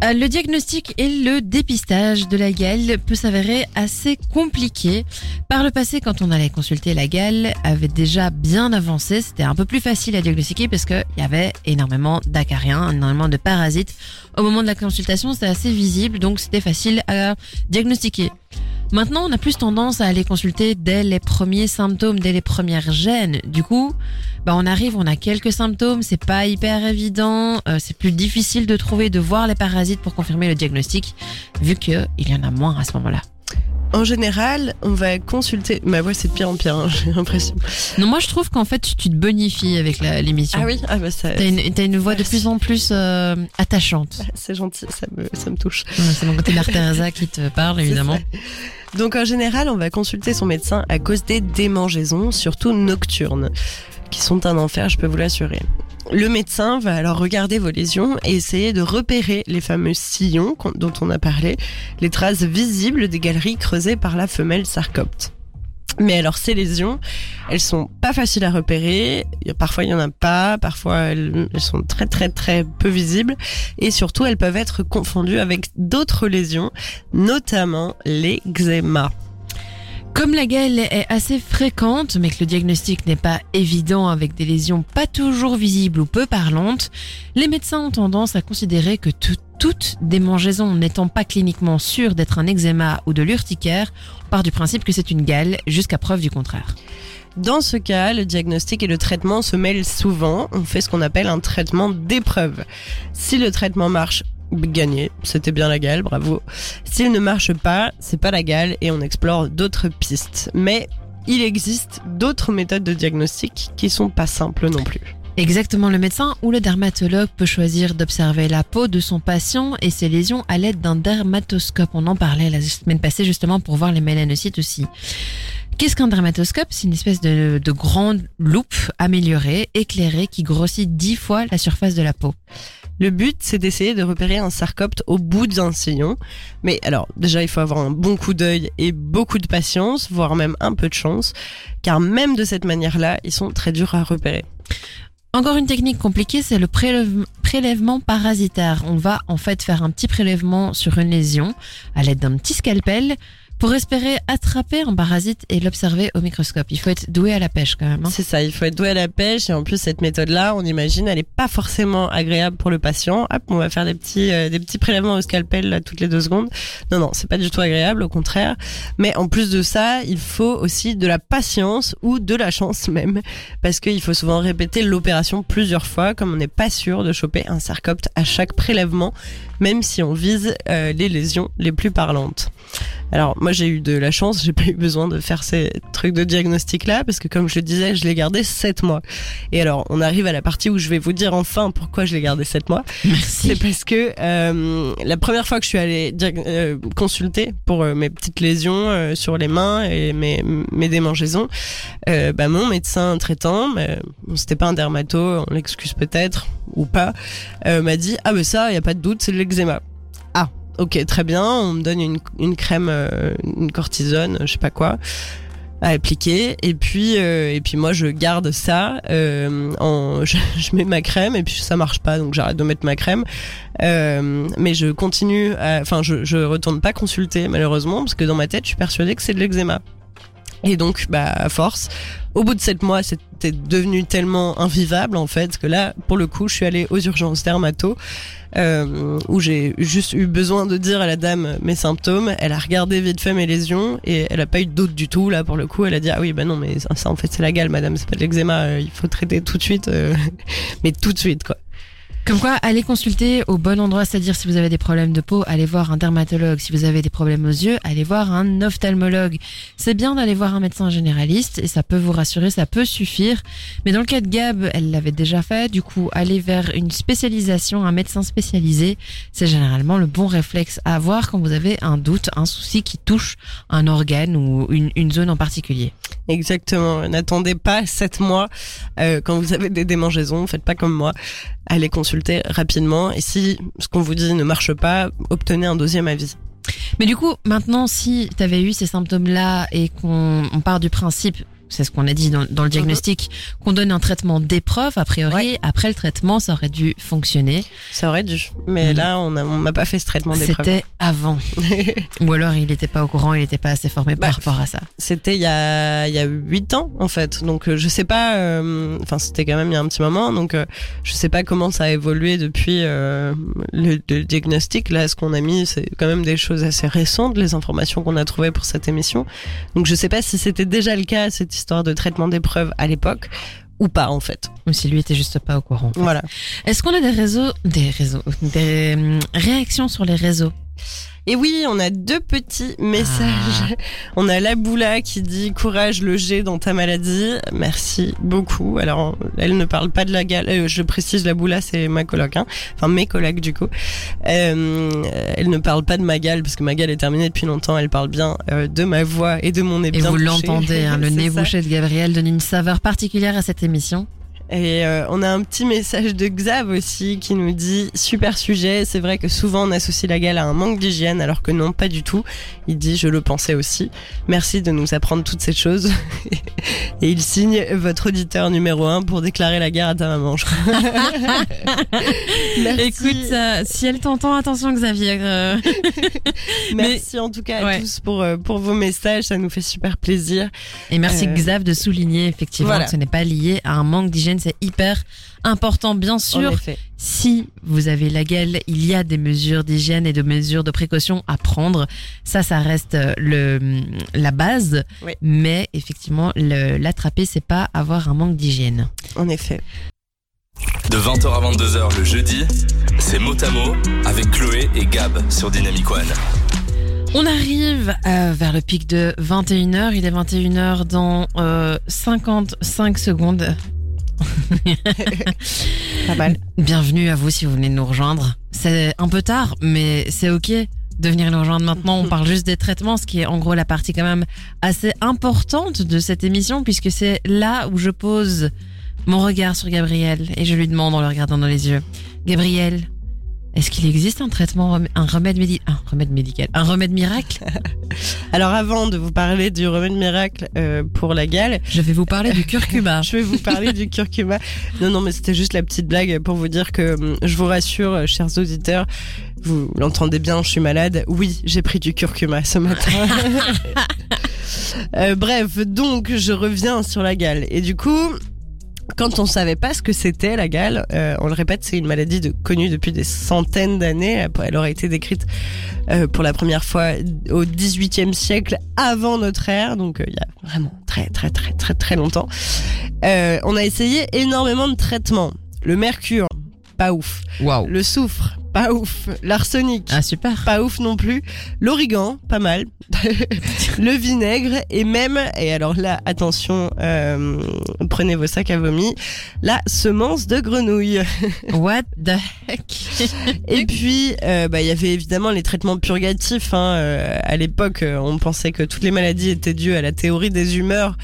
B: Euh, le diagnostic et le dépistage de la gale peut s'avérer assez compliqué. Par le passé, quand on allait consulter la gale, avait déjà bien avancé. C'était un peu plus facile à diagnostiquer parce qu'il y avait énormément d'acariens, énormément de parasites. Au moment de la consultation, c'était assez visible, donc c'était facile à diagnostiquer. Maintenant, on a plus tendance à aller consulter dès les premiers symptômes, dès les premières gènes. Du coup, bah on arrive, on a quelques symptômes, c'est pas hyper évident, euh, c'est plus difficile de trouver, de voir les parasites pour confirmer le diagnostic, vu que il y en a moins à ce moment-là.
C: En général, on va consulter. Ma voix, c'est de pire en pire, hein, j'ai l'impression.
B: Non, moi je trouve qu'en fait tu, te bonifies avec l'émission.
C: Ah oui, ah bah ça,
B: T'as une, t'as une voix de plus en plus euh, attachante.
C: c'est gentil, ça me, ça me touche.
B: Ouais, C'est mon côté Mère Teresa qui te parle, évidemment.
C: Donc en général, on va consulter son médecin à cause des démangeaisons, surtout nocturnes, qui sont un enfer, je peux vous l'assurer. Le médecin va alors regarder vos lésions et essayer de repérer les fameux sillons dont on a parlé, les traces visibles des galeries creusées par la femelle sarcopte. Mais alors ces lésions, elles sont pas faciles à repérer. Parfois il y en a pas, parfois elles, sont très très très peu visibles et surtout elles peuvent être confondues avec d'autres lésions, notamment l'eczéma.
B: Comme la gale est assez fréquente, mais que le diagnostic n'est pas évident avec des lésions pas toujours visibles ou peu parlantes, les médecins ont tendance à considérer que tout- toute démangeaison n'étant pas cliniquement sûre d'être un eczéma ou de l'urticaire, on part du principe que c'est une gale jusqu'à preuve du contraire.
C: Dans ce cas, le diagnostic et le traitement se mêlent souvent. On fait ce qu'on appelle un traitement d'épreuve. Si le traitement marche, gagné, c'était bien la gale, bravo. S'il ne marche pas, c'est pas la gale et on explore d'autres pistes. Mais il existe d'autres méthodes de diagnostic qui sont pas simples non plus.
B: Exactement, le médecin ou le dermatologue peut choisir d'observer la peau de son patient et ses lésions à l'aide d'un dermatoscope. On en parlait la semaine passée justement pour voir les mélanocytes aussi. Qu'est-ce qu'un dermatoscope? C'est une espèce de, de grande loupe améliorée, éclairée, qui grossit dix fois la surface de la peau.
C: Le but, c'est d'essayer de repérer un sarcopte au bout d'un sillon. Mais alors, déjà, il faut avoir un bon coup d'œil et beaucoup de patience, voire même un peu de chance, car même de cette manière-là, ils sont très durs à repérer.
B: Encore une technique compliquée, c'est le prélève- prélèvement parasitaire. On va en fait faire un petit prélèvement sur une lésion à l'aide d'un petit scalpel Pour espérer attraper un parasite et l'observer au microscope, il faut être doué à la pêche quand même. hein.
C: C'est ça, il faut être doué à la pêche et en plus cette méthode-là, on imagine, elle est pas forcément agréable pour le patient. Hop, on va faire des petits euh, des petits prélèvements au scalpel là, toutes les deux secondes. Non non, c'est pas du tout agréable, au contraire. Mais en plus de ça, il faut aussi de la patience ou de la chance même, parce qu'il faut souvent répéter l'opération plusieurs fois, comme on n'est pas sûr de choper un sarcopte à chaque prélèvement, même si on vise euh, les lésions les plus parlantes. Alors moi j'ai eu de la chance, j'ai pas eu besoin de faire ces trucs de diagnostic là parce que comme je le disais, je l'ai gardé 7 mois. Et alors on arrive à la partie où je vais vous dire enfin pourquoi je l'ai gardé 7 mois.
B: Merci.
C: C'est parce que euh, la première fois que je suis allée diag- euh, consulter pour euh, mes petites lésions sur les mains et mes, mes démangeaisons, bah, mon médecin traitant, mais, bon, c'était pas un dermato, on l'excuse peut-être ou pas, m'a dit ah mais ça y a pas de doute, c'est de l'eczéma. Ok très bien, on me donne une, une crème, euh, une cortisone, je sais pas quoi à appliquer. Et puis euh, et puis moi je garde ça euh, en je, je mets ma crème et puis ça marche pas donc j'arrête de mettre ma crème. Euh, mais je continue enfin je je retourne pas consulter malheureusement parce que dans ma tête je suis persuadée que c'est de l'eczéma et donc bah à force au bout de sept mois c'était devenu tellement invivable en fait que là pour le coup je suis allée aux urgences dermato euh, où j'ai juste eu besoin de dire à la dame mes symptômes. Elle a regardé vite fait mes lésions et elle a pas eu doute du tout. Là, pour le coup, elle a dit ah oui, bah non, mais ça, ça, en fait c'est la gale, madame, c'est pas de l'eczéma. euh, il faut traiter tout de suite, euh, mais tout de suite quoi.
B: Comme quoi, allez consulter au bon endroit, c'est-à-dire si vous avez des problèmes de peau, allez voir un dermatologue. Si vous avez des problèmes aux yeux, allez voir un ophtalmologue. C'est bien d'aller voir un médecin généraliste et ça peut vous rassurer, ça peut suffire. Mais dans le cas de Gab, elle l'avait déjà fait. Du coup, aller vers une spécialisation, un médecin spécialisé, c'est généralement le bon réflexe à avoir quand vous avez un doute, un souci qui touche un organe ou une, zone en particulier.
C: Exactement. N'attendez pas sept mois euh, quand vous avez des démangeaisons. Faites pas comme moi. Allez consulter rapidement. Et si ce qu'on vous dit ne marche pas, obtenez un deuxième avis.
B: Mais du coup, maintenant, si tu avais eu ces symptômes-là et qu'on on part du principe, c'est ce qu'on a dit dans, dans le diagnostic, qu'on donne un traitement d'épreuve, a priori,
C: Ouais.
B: après le traitement, ça aurait dû fonctionner.
C: Ça aurait dû. Mais
B: Mhm.
C: là, on a- on m'a pas fait ce traitement d'épreuve.
B: C'était avant. Ou alors il n'était pas au courant, il n'était pas assez formé par
C: Bah,
B: rapport à ça.
C: C'était il y a il y a huit ans en fait. Donc euh, je sais pas. euh, Enfin c'était quand même il y a un petit moment. Donc euh, je sais pas comment ça a évolué depuis euh, le, le diagnostic. Là ce qu'on a mis c'est quand même des choses assez récentes, les informations qu'on a trouvées pour cette émission. Donc je sais pas si c'était déjà le cas cette histoire de traitement d'épreuve à l'époque ou pas en fait.
B: Ou si lui était juste pas au courant.
C: Voilà.
B: Est-ce qu'on a des réseaux, des réseaux, des hum, réactions sur les réseaux?
C: Et oui, on a deux petits messages. On a la Boula qui dit courage le G dans ta maladie. Merci beaucoup. Alors, elle ne parle pas de la gale. euh, je précise, la Boula, c'est ma coloc, hein. Enfin, mes colocs, du coup. Euh, elle ne parle pas de ma gale, parce que ma gale est terminée depuis longtemps. Elle parle bien euh, de ma voix et de mon nez
B: Et
C: bien
B: vous l'entendez, hein, le nez bouché de Gabriel donne une saveur particulière à cette émission.
C: Et euh, on a un petit message de Xav aussi qui nous dit super sujet. C'est vrai que souvent on associe la gale à un manque d'hygiène, alors que non, pas du tout. Il dit je le pensais aussi. Merci de nous apprendre toutes ces choses. Et il signe votre auditeur numéro un pour déclarer la guerre à ta maman. Merci.
B: Écoute, euh, si elle t'entend, attention Xavier. euh.
C: merci en tout cas à
B: Ouais.
C: tous pour pour vos messages. Ça nous fait super plaisir.
B: Et merci Xav de souligner effectivement
C: voilà.
B: que ce n'est pas lié à un manque d'hygiène, c'est hyper important. Bien
C: En
B: sûr, si vous avez la gale, il y a des mesures d'hygiène et de mesures de précaution à prendre. Ça, ça reste euh, le la base.
C: Oui.
B: Mais effectivement, l'attraper, c'est pas avoir un manque d'hygiène.
C: En effet.
A: De 20h à 22h le jeudi, c'est mot à mot avec Chloé et Gab sur Dynamic One.
B: On arrive euh, vers le pic de 21h. Il est 21h dans euh, 55 secondes. Bienvenue à vous si vous venez de nous rejoindre. C'est un peu tard, mais c'est ok de venir nous rejoindre maintenant. On parle juste des traitements, ce qui est en gros la partie quand même assez importante de cette émission, puisque c'est là où je pose mon regard sur Gabriel et je lui demande en le regardant dans les yeux, Gabriel, Est-ce qu'il existe un traitement, un remède médical, un remède médical, un remède miracle?
C: Alors avant de vous parler du remède miracle euh, pour la gale,
B: Je vais vous parler du curcuma.
C: je vais vous parler du curcuma. Non, non, mais c'était juste la petite blague pour vous dire que hum, je vous rassure, euh, chers auditeurs, vous l'entendez bien, je suis malade. Oui, j'ai pris du curcuma ce matin. Euh, bref, donc je reviens sur la gale. Et du coup, quand on savait pas ce que c'était la gale, euh, on le répète, c'est une maladie de, connue depuis des centaines d'années. Elle aurait été décrite euh, pour la première fois au XVIIIe siècle avant notre ère, donc euh, il y a vraiment très très très très très longtemps. On a essayé énormément de traitements. Le mercure, pas ouf. Le soufre, pas ouf. L'arsenic,
B: Ah super.
C: pas ouf non plus. L'origan, pas mal. le vinaigre et même, et alors là, attention, euh, prenez vos sacs à vomi, la semence de grenouille.
B: What the heck?
C: Et puis, euh, bah, il y avait évidemment les traitements purgatifs. Hein. Euh, à l'époque, euh, on pensait que toutes les maladies étaient dues à la théorie des humeurs,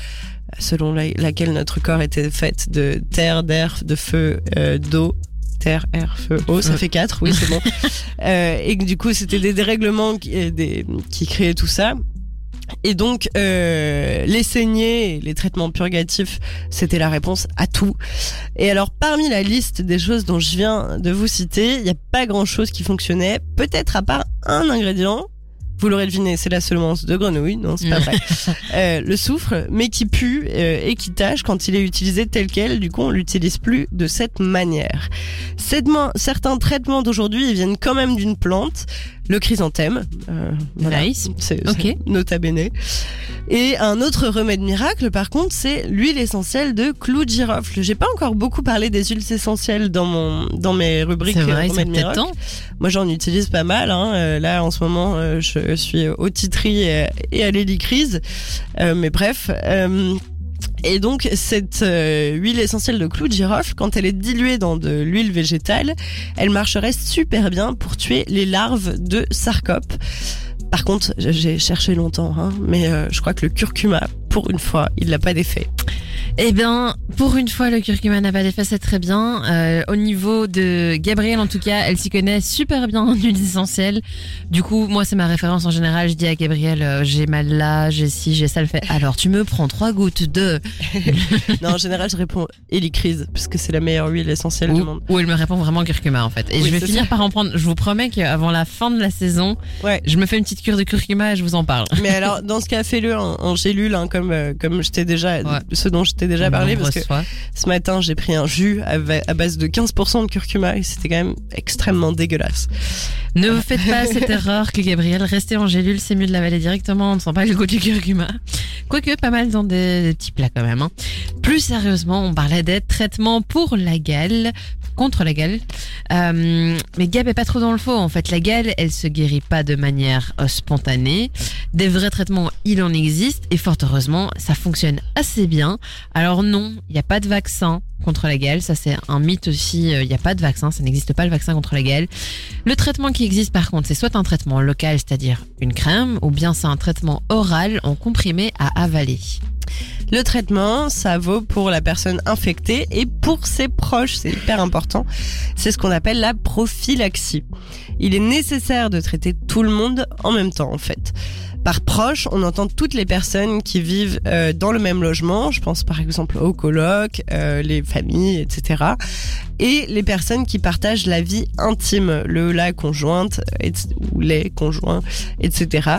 C: selon la- laquelle notre corps était fait de terre, d'air, de feu, d'eau. Terre, air, feu, eau, ça
B: Ouais.
C: fait quatre, oui, c'est bon. Euh, et du coup, c'était des dérèglements qui, euh, des, qui créaient tout ça. Et donc, euh, les saignées, les traitements purgatifs, c'était la réponse à tout. Et alors, parmi la liste des choses dont je viens de vous citer, il n'y a pas grand-chose qui fonctionnait, peut-être à part un ingrédient. Vous l'aurez deviné, c'est la semence de grenouille, non, c'est pas vrai. Euh, le soufre, mais qui pue euh, et qui tâche quand il est utilisé tel quel. Du coup, on l'utilise plus de cette manière. Certains traitements d'aujourd'hui ils viennent quand même d'une plante, le chrysanthème. Euh, voilà.
B: Nice.
C: C'est
B: Ok.
C: c'est nota bene. Et un autre remède miracle, par contre, c'est l'huile essentielle de clou de girofle. J'ai pas encore beaucoup parlé des huiles essentielles dans mon dans mes rubriques
B: vrai,
C: euh,
B: c'est
C: remèdes
B: peut-être
C: miracles.
B: temps.
C: Moi, j'en utilise pas mal. Hein. Euh, là, en ce moment, euh, je suis au titri et, et à l'hélicryse. Euh, mais bref. Et donc, cette euh, huile essentielle de clou de girofle, quand elle est diluée dans de l'huile végétale, elle marcherait super bien pour tuer les larves de sarcope. Par contre, j'ai cherché longtemps, hein, mais euh, je crois que le curcuma, pour une fois, il n'a pas d'effet.
B: Eh bien, pour une fois, le curcuma n'a pas d'effet, c'est très bien. Euh, au niveau de Gabrielle, en tout cas, elle s'y connaît super bien en huiles essentielles. Du coup, moi, c'est ma référence en général. Je dis à Gabrielle, euh, j'ai mal là, j'ai ci, j'ai ça. Fait, alors, tu me prends trois gouttes de...
C: non, en général, je réponds hélicryse, puisque c'est la meilleure huile essentielle du monde.
B: ou elle me répond vraiment curcuma, en fait. Et
C: Oui,
B: je vais finir
C: ça.
B: par en prendre. Je vous promets qu'avant la fin de la saison,
C: Ouais.
B: je me fais une petite cure de curcuma et je vous en parle.
C: Mais alors, dans ce cas, fais-le en, en gélule, hein, comme euh, comme je t'ai déjà,
B: Ouais.
C: ce dont je t'ai déjà parlé, parce que
B: reçoit.
C: ce matin, j'ai pris un jus à, base de 15% de curcuma et c'était quand même extrêmement dégueulasse.
B: Ne vous faites pas cette erreur que Gabriel, rester en gélule, c'est mieux de l'avaler directement, on ne sent pas le goût du curcuma. Quoique, pas mal dans des, des petits plats quand même. hein. Plus sérieusement, on parlait des traitements pour la gale, contre la gale. Euh, mais Gab est pas trop dans le faux. En fait, la gale, elle se guérit pas de manière euh, spontanée. Des vrais traitements, il en existe et fort heureusement, ça fonctionne assez bien. Alors non, il n'y a pas de vaccin contre la gale. Ça, c'est un mythe aussi. euh, Il n'y a pas de vaccin. Ça n'existe pas le vaccin contre la gale. Le traitement qui existe par contre, c'est soit un traitement local, c'est-à-dire une crème, ou bien c'est un traitement oral en comprimé à avaler.
C: Le traitement, ça vaut pour la personne infectée et pour ses proches, c'est hyper important. C'est ce qu'on appelle la prophylaxie. Il est nécessaire de traiter tout le monde en même temps, en fait. Par proche, on entend toutes les personnes qui vivent euh, dans le même logement. Je pense par exemple aux colocs, euh, les familles, etc. Et les personnes qui partagent la vie intime, le la conjointe ou les conjoints, etc.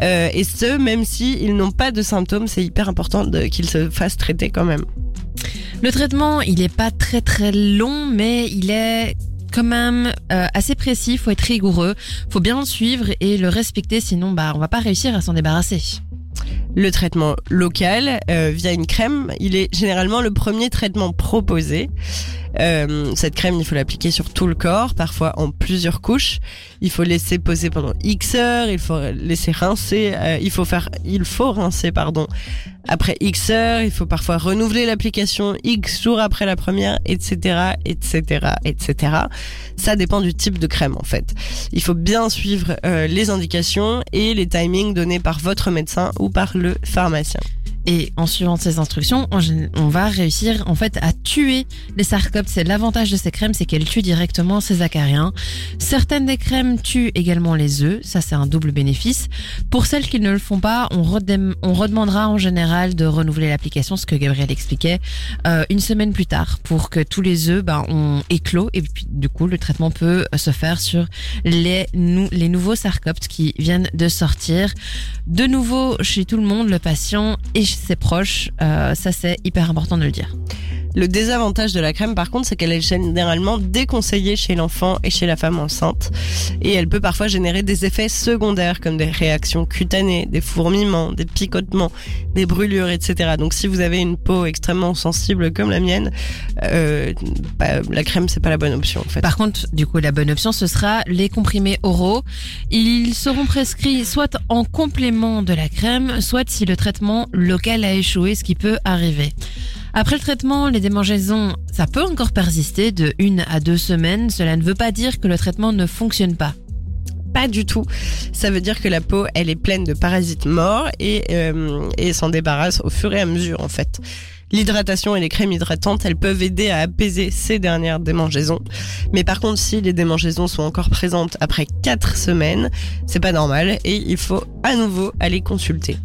C: Euh, et ce, même si ils n'ont pas de symptômes, c'est hyper important qu'ils se fassent traiter quand même.
B: Le traitement, il est pas très très long, mais il est quand même euh, assez précis. Faut être rigoureux, faut bien le suivre et le respecter, sinon bah on va pas réussir à s'en débarrasser.
C: Le traitement local euh, via une crème, il est généralement le premier traitement proposé. Euh, cette crème, il faut l'appliquer sur tout le corps, parfois en plusieurs couches. Il faut laisser poser pendant X heures, il faut laisser rincer, euh, il faut faire, il faut rincer, pardon, après X heures, il faut parfois renouveler l'application X jours après la première, etc., etc., etc. Ça dépend du type de crème, en fait. Il faut bien suivre euh, les indications et les timings donnés par votre médecin ou par le pharmacien.
B: Et en suivant ces instructions, on, va réussir en fait à tuer les sarcoptes. C'est l'avantage de ces crèmes, c'est qu'elles tuent directement ces acariens. Certaines des crèmes tuent également les œufs, ça c'est un double bénéfice. Pour celles qui ne le font pas, on, on redemandera en général de renouveler l'application, ce que Gabriel expliquait, euh, une semaine plus tard pour que tous les œufs ben, ont éclos et puis du coup le traitement peut se faire sur les, nou- les nouveaux sarcoptes qui viennent de sortir. De nouveau chez tout le monde, le patient et ses proches, euh, ça c'est hyper important de le dire.
C: Le désavantage de la crème, par contre, c'est qu'elle est généralement déconseillée chez l'enfant et chez la femme enceinte. Et elle peut parfois générer des effets secondaires comme des réactions cutanées, des fourmillements, des picotements, des brûlures, etc. Donc si vous avez une peau extrêmement sensible comme la mienne, euh, bah, la crème, c'est pas la bonne option en fait.
B: Par contre, du coup, la bonne option, ce sera les comprimés oraux. Ils seront prescrits soit en complément de la crème, soit si le traitement local a échoué, ce qui peut arriver. Après le traitement, les démangeaisons, ça peut encore persister de une à deux semaines. Cela ne veut pas dire que le traitement ne fonctionne pas.
C: Pas du tout. Ça veut dire que la peau, elle est pleine de parasites morts et, euh, et s'en débarrasse au fur et à mesure en fait. L'hydratation et les crèmes hydratantes, elles peuvent aider à apaiser ces dernières démangeaisons. Mais par contre, si les démangeaisons sont encore présentes après 4 semaines, c'est pas normal et il faut à nouveau aller consulter.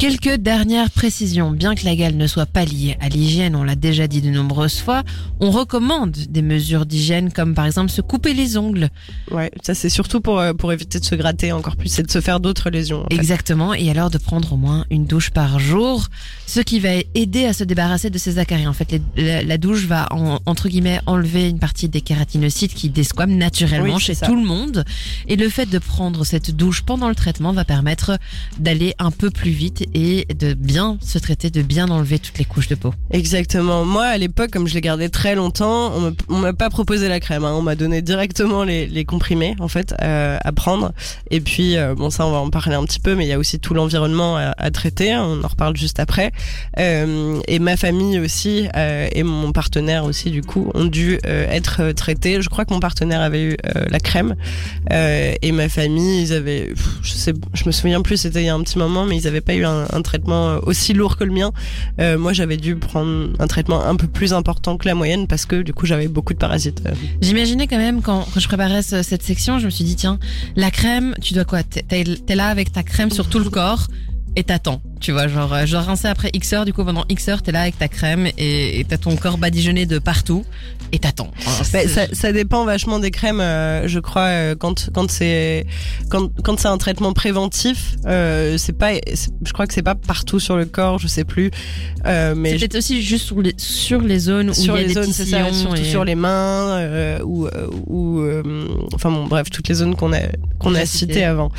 B: Quelques dernières précisions. Bien que la gale ne soit pas liée à l'hygiène, on l'a déjà dit de nombreuses fois, on recommande des mesures d'hygiène comme par exemple se couper les ongles.
C: Ouais, ça c'est surtout pour, euh, pour éviter de se gratter encore plus et de se faire d'autres lésions. en fait.
B: Exactement, et alors de prendre au moins une douche par jour, ce qui va aider à se débarrasser de ces acariens. En fait, les- la, la douche va en- entre guillemets enlever une partie des kératinocytes qui desquament naturellement
C: Oui,
B: chez
C: ça.
B: tout le monde, et le fait de prendre cette douche pendant le traitement va permettre d'aller un peu plus vite et de bien se traiter, de bien enlever toutes les couches de peau.
C: Exactement. Moi, à l'époque, comme je l'ai gardé très longtemps, on m'a pas proposé la crème. hein. On m'a donné directement les, comprimés, en fait, euh, à prendre. Et puis, euh, bon, ça, on va en parler un petit peu, mais il y a aussi tout l'environnement à, traiter. hein. On en reparle juste après. Euh, et ma famille aussi, et mon partenaire aussi, du coup, ont dû être traités. Je crois que mon partenaire avait eu la crème. Et ma famille, ils avaient, je sais, je me souviens plus, c'était il y a un petit moment, mais ils avaient pas eu un, un traitement aussi lourd que le mien. Euh, moi, j'avais dû prendre un traitement un peu plus important que la moyenne parce que du coup, j'avais beaucoup de parasites. Euh,
B: J'imaginais quand même quand, je préparais ce- cette section, je me suis dit tiens, la crème, tu dois quoi? T'es là avec ta crème sur tout le corps et t'attends. Tu vois, genre euh, dois rincer après X heures, du coup pendant X heures t'es là avec ta crème et t'as ton corps badigeonné de partout et t'attends.
C: Bah, ça, ça dépend vachement des crèmes, euh, je crois. euh, quand quand c'est quand quand c'est un traitement préventif, euh, c'est pas, je crois que c'est pas partout sur le corps, je sais plus. Euh, mais
B: c'est peut-être aussi juste sur les, sur les zones où
C: sur
B: il y a
C: les
B: des
C: zones,
B: petits
C: ça, surtout
B: et-
C: sur les mains euh, ou ou euh, enfin bon, bref, toutes les zones qu'on a qu'on a
B: citées.
C: citées avant.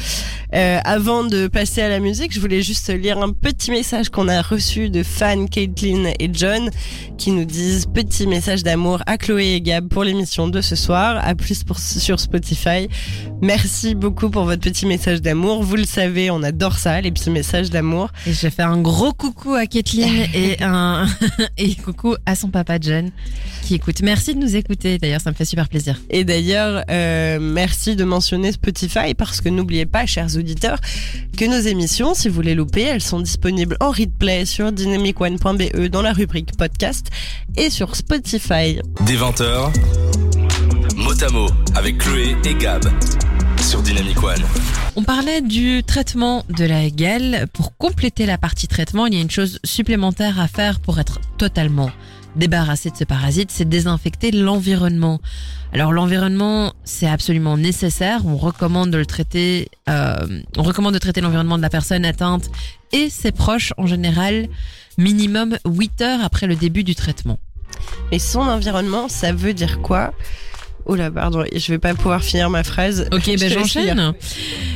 C: Euh, avant de passer à la musique, je voulais juste lire un petit message qu'on a reçu de fans Caitlin et John qui nous disent petit message d'amour à Chloé et Gab pour l'émission de ce soir. À plus pour, sur Spotify. Merci beaucoup pour votre petit message d'amour. Vous le savez, on adore ça, les petits messages d'amour.
B: Et je fais un gros coucou à Kathleen et un et coucou à son papa John qui écoute. Merci de nous écouter. D'ailleurs, ça me fait super plaisir.
C: Et d'ailleurs, euh, merci de mentionner Spotify parce que n'oubliez pas, chers auditeurs, que nos émissions, si vous les loupez, elles sont disponibles en replay sur dynamicone.be dans la rubrique podcast et sur Spotify.
A: Des 20h, mot à mot avec Chloé et Gab sur Dynamic One.
B: On parlait du traitement de la gale. Pour compléter la partie traitement, il y a une chose supplémentaire à faire pour être totalement débarrassé de ce parasite, c'est désinfecter l'environnement. Alors l'environnement, c'est absolument nécessaire. On recommande de le traiter. euh, on recommande de traiter l'environnement de la personne atteinte et ses proches en général minimum 8 heures après le début du traitement.
C: Et son environnement, ça veut dire quoi? Oh là, pardon, je vais pas pouvoir finir ma phrase.
B: Ok,
C: Je
B: ben j'enchaîne.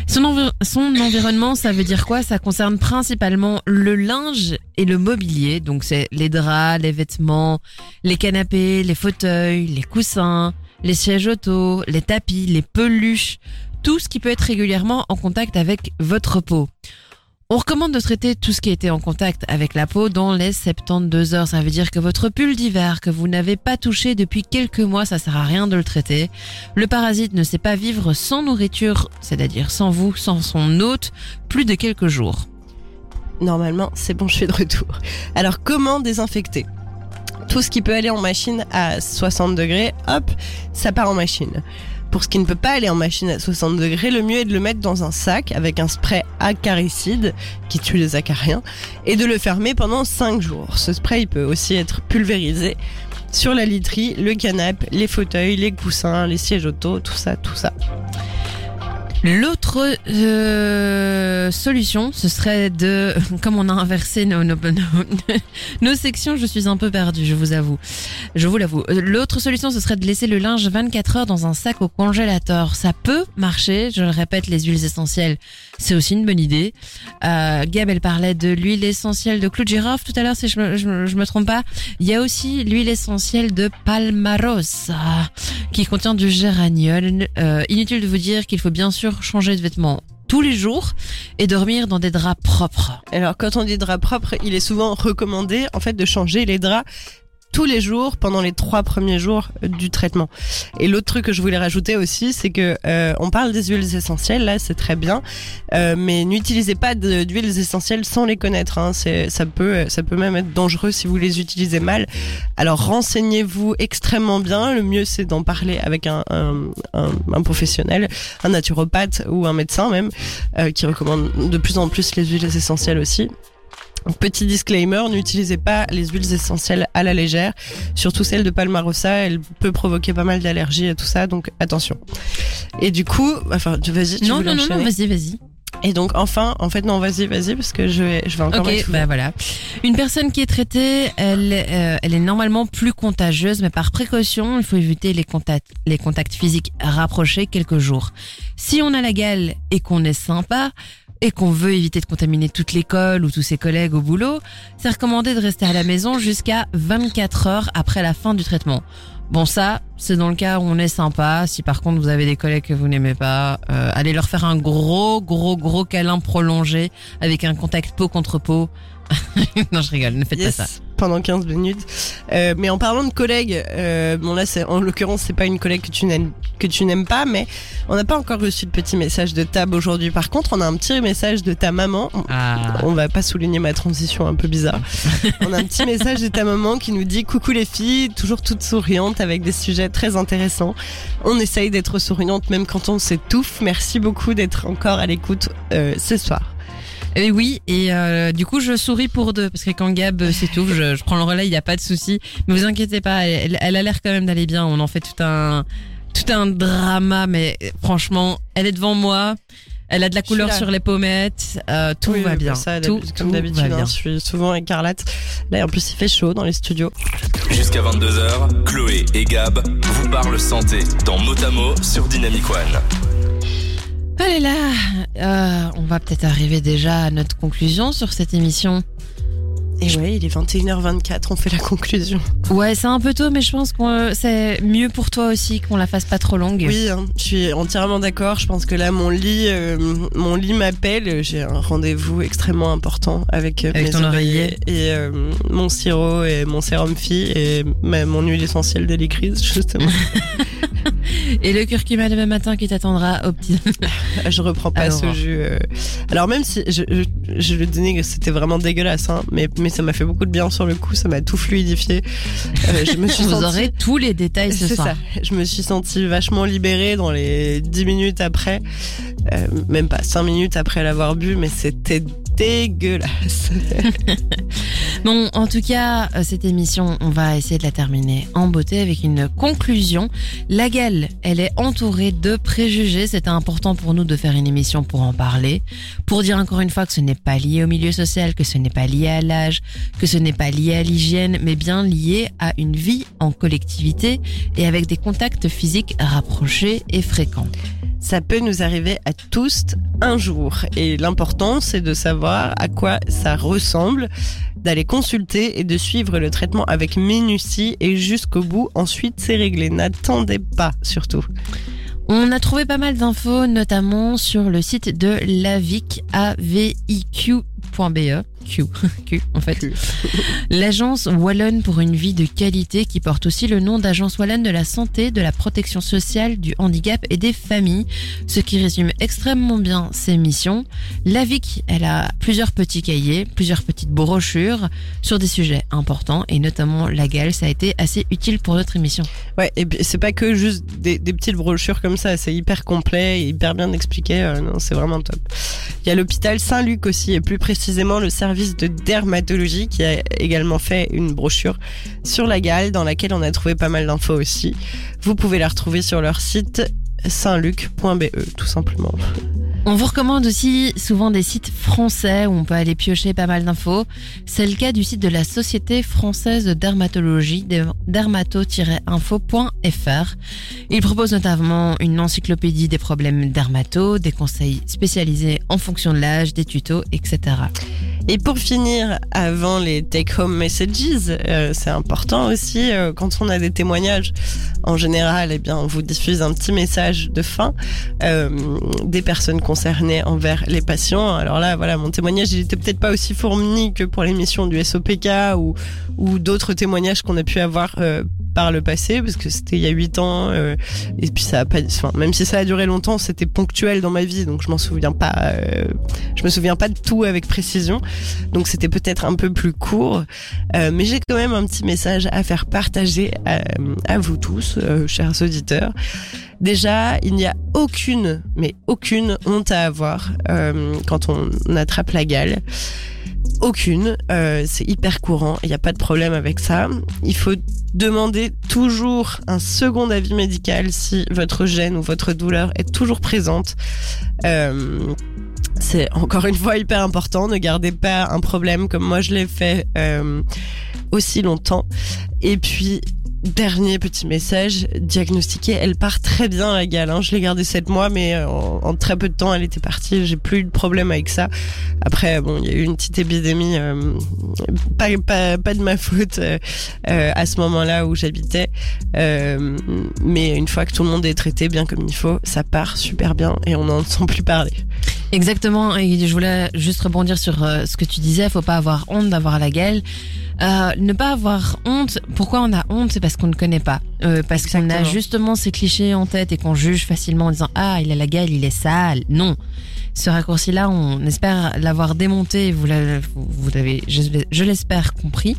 B: son environnement, ça veut dire quoi? Ça concerne principalement le linge et le mobilier. Donc c'est les draps, les vêtements, les canapés, les fauteuils, les coussins, les sièges auto, les tapis, les peluches, tout ce qui peut être régulièrement en contact avec votre peau. On recommande de traiter tout ce qui a été en contact avec la peau dans les 72 heures. Ça veut dire que votre pull d'hiver que vous n'avez pas touché depuis quelques mois, ça sert à rien de le traiter. Le parasite ne sait pas vivre sans nourriture, c'est-à-dire sans vous, sans son hôte, plus de quelques jours.
C: normalement, c'est bon, je suis de retour. Alors, comment désinfecter? Tout ce qui peut aller en machine à 60 degrés, hop, ça part en machine. Pour ce qui ne peut pas aller en machine à 60 degrés, le mieux est de le mettre dans un sac avec un spray acaricide qui tue les acariens et de le fermer pendant 5 jours. Ce spray peut aussi être pulvérisé sur la literie, le canapé, les fauteuils, les coussins, les sièges auto, tout ça, tout ça.
B: L'autre euh, solution, ce serait de, comme on a inversé nos, nos, nos, nos sections, je suis un peu perdue, je vous avoue. Je vous l'avoue. Euh, L'autre solution, ce serait de laisser le linge 24 heures dans un sac au congélateur. Ça peut marcher, je le répète, les huiles essentielles, c'est aussi une bonne idée. Euh, Gab, elle parlait de l'huile essentielle de clou de girofle tout à l'heure, si je me, me- trompe pas. Il y a aussi l'huile essentielle de palmarosa, qui contient du géraniol. Euh, inutile de vous dire qu'il faut bien sûr changer de vêtements tous les jours et dormir dans des draps propres.
C: Alors, quand on dit drap propre, il est souvent recommandé, en fait, de changer les draps tous les jours pendant les trois premiers jours euh, du traitement. Et l'autre truc que je voulais rajouter aussi, c'est que euh, on parle des huiles essentielles, là c'est très bien, euh, mais n'utilisez pas d'huiles essentielles sans les connaître. Hein. Ça peut, ça peut même être dangereux si vous les utilisez mal. Alors renseignez-vous extrêmement bien. Le mieux c'est d'en parler avec un, un, un, un professionnel, un naturopathe ou un médecin même, euh, qui recommande de plus en plus les huiles essentielles aussi. Petit disclaimer, n'utilisez pas les huiles essentielles à la légère, surtout celle de Palmarosa, elle peut provoquer pas mal d'allergies et tout ça, donc attention. Et du coup, enfin, tu- vas-y, tu
B: Non, non, non, non, vas-y, vas-y.
C: Et donc enfin, en fait non, vas-y, vas-y, parce que je vais, je vais encore
B: Ok, bah voilà. Une personne qui est traitée, elle, euh, elle est normalement plus contagieuse, mais par précaution, il faut éviter les contacts, les contacts physiques rapprochés quelques jours. Si on a la gale et qu'on est sympa, et qu'on veut éviter de contaminer toute l'école ou tous ses collègues au boulot, c'est recommandé de rester à la maison jusqu'à 24 heures après la fin du traitement. Bon ça, c'est dans le cas où on est sympa. Si par contre vous avez des collègues que vous n'aimez pas, euh, allez leur faire un gros, gros, gros câlin prolongé avec un contact peau contre peau. non, je rigole, ne faites
C: Yes,
B: pas ça.
C: pendant 15 minutes. Euh, mais en parlant de collègues, euh, bon là, c'est en l'occurrence, c'est pas une collègue que tu n'aimes que tu n'aimes pas, mais on n'a pas encore reçu de petit message de Tab aujourd'hui. Par contre, on a un petit message de ta maman.
B: Ah.
C: On va pas souligner ma transition un peu bizarre. on a un petit message de ta maman qui nous dit coucou les filles, toujours toutes souriantes avec des sujets très intéressants. On essaye d'être souriante même quand on s'étouffe. Merci beaucoup d'être encore à l'écoute euh, ce soir.
B: Et oui, et euh, du coup, je souris pour deux, parce que quand Gab euh, s'étouffe, je, je prends le relais, il n'y a pas de souci. Mais vous inquiétez pas, elle, elle a l'air quand même d'aller bien. On en fait tout un, tout un drama, mais euh, franchement, elle est devant moi. Elle a de la couleur sur les pommettes. euh, tout
C: Oui,
B: va bien.
C: ça,
B: tout,
C: comme d'habitude, hein, je suis souvent écarlate. Là, en plus, il fait chaud dans les studios.
A: Jusqu'à 22h, Chloé et Gab vous parlent santé dans Motamo sur Dynamic One.
B: Allez là, euh, on va peut-être arriver déjà à notre conclusion sur cette émission.
C: Et ouais, il est 21h24, on fait la conclusion.
B: Ouais, c'est un peu tôt, mais je pense que c'est mieux pour toi aussi qu'on la fasse pas trop longue.
C: Oui, hein, je suis entièrement d'accord. Je pense que là, mon lit, euh, mon lit m'appelle. J'ai un rendez-vous extrêmement important avec, euh,
B: Avec
C: mes
B: ton
C: oreillers et euh, mon sirop et mon sérum fille et ma- mon huile essentielle d'électrise, justement.
B: Et le curcuma demain matin qui t'attendra au petit.
C: je reprends pas
B: Alors.
C: ce jus. euh. Alors même si je, je, je le dénigre, c'était vraiment dégueulasse, hein, mais, mais ça m'a fait beaucoup de bien sur le coup. Ça m'a tout fluidifié. Euh, je me suis
B: Vous
C: sentie-
B: aurez tous les détails ce
C: C'est
B: soir.
C: ça. Je me suis sentie vachement libérée dans les 10 minutes après. Euh, même pas 5 minutes après l'avoir bu, mais c'était dégueulasse.
B: Bon, en tout cas, euh, cette émission, on va essayer de la terminer en beauté avec une conclusion. La gale, elle est entourée de préjugés. C'était important pour nous de faire une émission pour en parler, pour dire encore une fois que ce n'est pas lié au milieu social, que ce n'est pas lié à l'âge, que ce n'est pas lié à l'hygiène, mais bien lié à une vie en collectivité et avec des contacts physiques rapprochés et fréquents.
C: Ça peut nous arriver à tous un jour. Et l'important, c'est de savoir à quoi ça ressemble, d'aller consulter et de suivre le traitement avec minutie et jusqu'au bout. Ensuite, c'est réglé. N'attendez pas, surtout.
B: On a trouvé pas mal d'infos, notamment sur le site de l'AVIC, aviq.be. Q, Q en fait. L'agence Wallonne pour une vie de qualité qui porte aussi le nom d'agence Wallonne de la santé, de la protection sociale, du handicap et des familles, ce qui résume extrêmement bien ses missions. La VIC, elle a plusieurs petits cahiers, plusieurs petites brochures sur des sujets importants et notamment la gale, ça a été assez utile pour notre émission.
C: Ouais, et puis c'est pas que juste des, des petites brochures comme ça, c'est hyper complet et hyper bien expliqué. euh, non, c'est vraiment top. Il y a l'hôpital Saint-Luc aussi, et plus précisément le service de dermatologie qui a également fait une brochure sur la gale dans laquelle on a trouvé pas mal d'infos aussi. Vous pouvez la retrouver sur leur site saintluc.be tout simplement.
B: On vous recommande aussi souvent des sites français où on peut aller piocher pas mal d'infos. C'est le cas du site de la Société française de dermatologie, dermato-info.fr. Il propose notamment une encyclopédie des problèmes dermato, des conseils spécialisés en fonction de l'âge, des tutos, etc.
C: Et pour finir, avant les take-home messages, euh, c'est important aussi euh, quand on a des témoignages. En général, eh bien, on vous diffuse un petit message de fin euh, des personnes concernées envers les patients. Alors là, voilà, mon témoignage, il était peut-être pas aussi fourni que pour l'émission du SOPK ou ou d'autres témoignages qu'on a pu avoir euh, par le passé, parce que c'était il y a huit ans. euh, et puis ça a pas, enfin, même si ça a duré longtemps, c'était ponctuel dans ma vie, donc je m'en souviens pas. euh, je me souviens pas de tout avec précision. Donc c'était peut-être un peu plus court, Euh, mais j'ai quand même un petit message à faire partager à, à vous tous, euh, chers auditeurs. Déjà, il n'y a aucune, mais aucune honte à avoir euh, quand on attrape la gale. Aucune, euh, c'est hyper courant, il n'y a pas de problème avec ça. Il faut demander toujours un second avis médical si votre gêne ou votre douleur est toujours présente. Euh, c'est encore une fois hyper important. Ne gardez pas un problème comme moi je l'ai fait euh, aussi longtemps. Et puis dernier petit message, diagnostiquée, elle part très bien la gale. Hein. Je l'ai gardée sept mois, mais euh, en, très peu de temps elle était partie. J'ai plus eu de problème avec ça. Après, bon, il y a eu une petite épidémie, euh, pas, de ma faute euh, euh, à ce moment-là où j'habitais. Mais une fois que tout le monde est traité bien comme il faut, ça part super bien et on n'en sent plus parler.
B: Exactement, et je voulais juste rebondir sur euh, ce que tu disais, faut pas avoir honte d'avoir la gale. Euh, ne pas avoir honte, pourquoi on a honte C'est parce qu'on ne connaît pas. Euh, parce qu'on a justement ces clichés en tête et qu'on juge facilement en disant Ah, il a la gale, il est sale. Non. Ce raccourci-là, on espère l'avoir démonté, vous l'avez, vous l'avez, je, je l'espère, compris.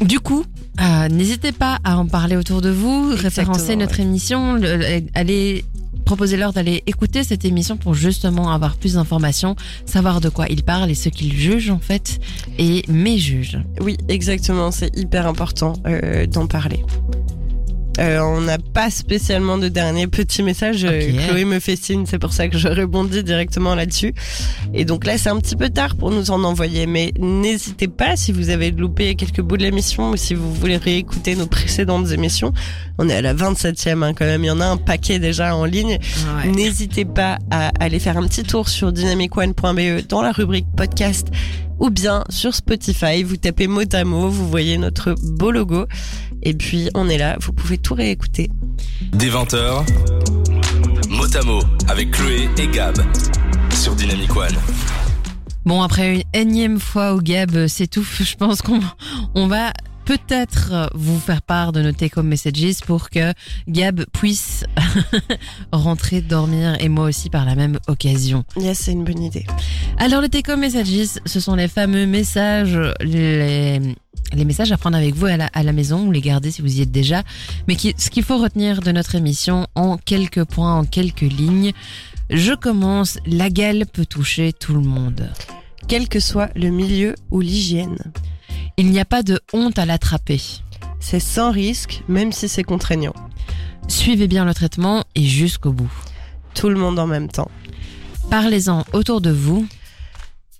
B: Du coup, euh, n'hésitez pas à en parler autour de vous, référencer
C: ouais.
B: notre émission, le- le- allez proposer-leur d'aller écouter cette émission pour justement avoir plus d'informations, savoir de quoi ils parlent et ce qu'ils jugent en fait, et mes juges.
C: Oui, exactement, c'est hyper important euh, d'en parler. Euh, on n'a pas spécialement de dernier petit message. Euh. Chloé me fait signe, c'est pour ça que je rebondis directement là-dessus. Et donc là, c'est un petit peu tard pour nous en envoyer, mais n'hésitez pas si vous avez loupé quelques bouts de l'émission ou si vous voulez réécouter nos précédentes émissions. On est à la 27e hein, quand même, il y en a un paquet déjà en ligne. N'hésitez pas à aller faire un petit tour sur dynamicone.be dans la rubrique podcast ou bien sur Spotify. Vous tapez mot à mot, vous voyez notre beau logo. Et puis on est là, vous pouvez tout réécouter.
A: Des 20h, mot à mot avec Chloé et Gab sur Dynamic One.
B: Bon, après une énième fois où Gab s'étouffe, je pense qu'on on va peut-être vous faire part de nos take-home messages pour que Gab puisse rentrer dormir et moi aussi par la même occasion.
C: Yes, c'est une bonne idée.
B: Alors les take-home messages, ce sont les fameux messages, les, les messages à prendre avec vous à la, à la maison ou les garder si vous y êtes déjà. Mais qui, ce qu'il faut retenir de notre émission en quelques points, en quelques lignes. Je commence, la gale peut toucher tout le monde.
C: Quel que soit le milieu ou l'hygiène,
B: Il n'y a pas de honte à l'attraper.
C: c'est sans risque, même si c'est contraignant.
B: Suivez bien le traitement et jusqu'au bout.
C: Tout le monde en même temps.
B: Parlez-en autour de vous.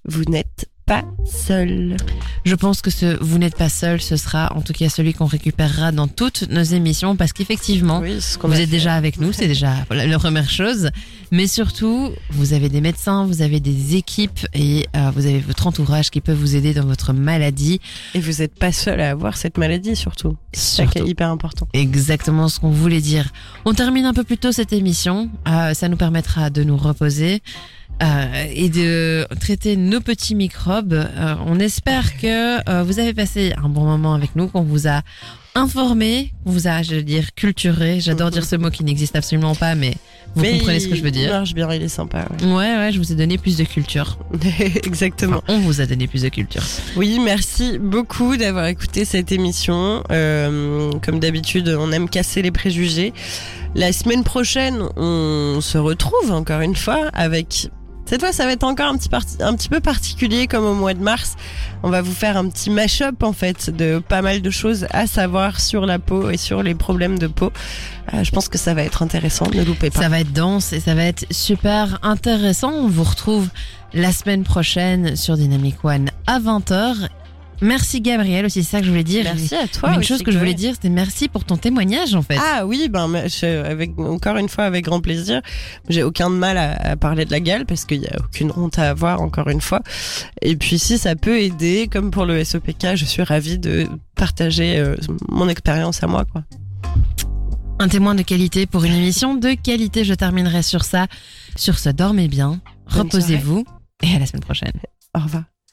C: Vous n'êtes pas seul.
B: Je pense que ce vous n'êtes pas seul, ce sera en tout cas celui qu'on récupérera dans toutes nos émissions parce qu'effectivement,
C: Oui,
B: vous êtes
C: fait.
B: déjà avec nous, c'est déjà la première chose. Mais surtout, vous avez des médecins, vous avez des équipes et euh, vous avez votre entourage qui peut vous aider dans votre maladie.
C: Et vous n'êtes pas seul à avoir cette maladie surtout. C'est ça qui est
B: Surtout.
C: hyper important.
B: Exactement ce qu'on voulait dire. On termine un peu plus tôt cette émission. Euh, ça nous permettra de nous reposer. Euh, et de traiter nos petits microbes. Euh, on espère que euh, vous avez passé un bon moment avec nous, qu'on vous a informé, qu'on vous a, je veux dire, culturé. J'adore dire ce mot qui n'existe absolument pas, mais vous
C: Mais
B: comprenez ce que je veux
C: Il
B: dire.
C: marche bien, il est sympa.
B: Ouais, ouais, je vous ai donné plus de culture.
C: Exactement.
B: Enfin, on vous a donné plus de culture.
C: Oui, merci beaucoup d'avoir écouté cette émission. Euh, comme d'habitude, on aime casser les préjugés. La semaine prochaine, on se retrouve encore une fois avec. Cette fois, ça va être encore un petit, un petit peu particulier comme au mois de mars. On va vous faire un petit mash-up en fait de pas mal de choses à savoir sur la peau et sur les problèmes de peau. Euh, je pense que ça va être intéressant, ne loupez pas.
B: Ça va être dense et ça va être super intéressant. On vous retrouve la semaine prochaine sur Dynamic One à 20h. Merci Gabriel aussi, c'est ça que je voulais dire.
C: Merci à toi.
B: Une chose que je voulais dire, c'était merci pour ton témoignage en fait.
C: Ah oui, ben je- avec encore une fois avec grand plaisir. J'ai aucun mal à, à parler de la gale parce qu'il y a aucune honte à avoir encore une fois. Et puis si ça peut aider, comme pour le SOPK, je suis ravie de partager euh, mon expérience à moi quoi.
B: Un témoin de qualité pour une émission de qualité. Je terminerai sur ça. Sur ce, dormez bien, reposez-vous et à la semaine prochaine.
C: Au revoir.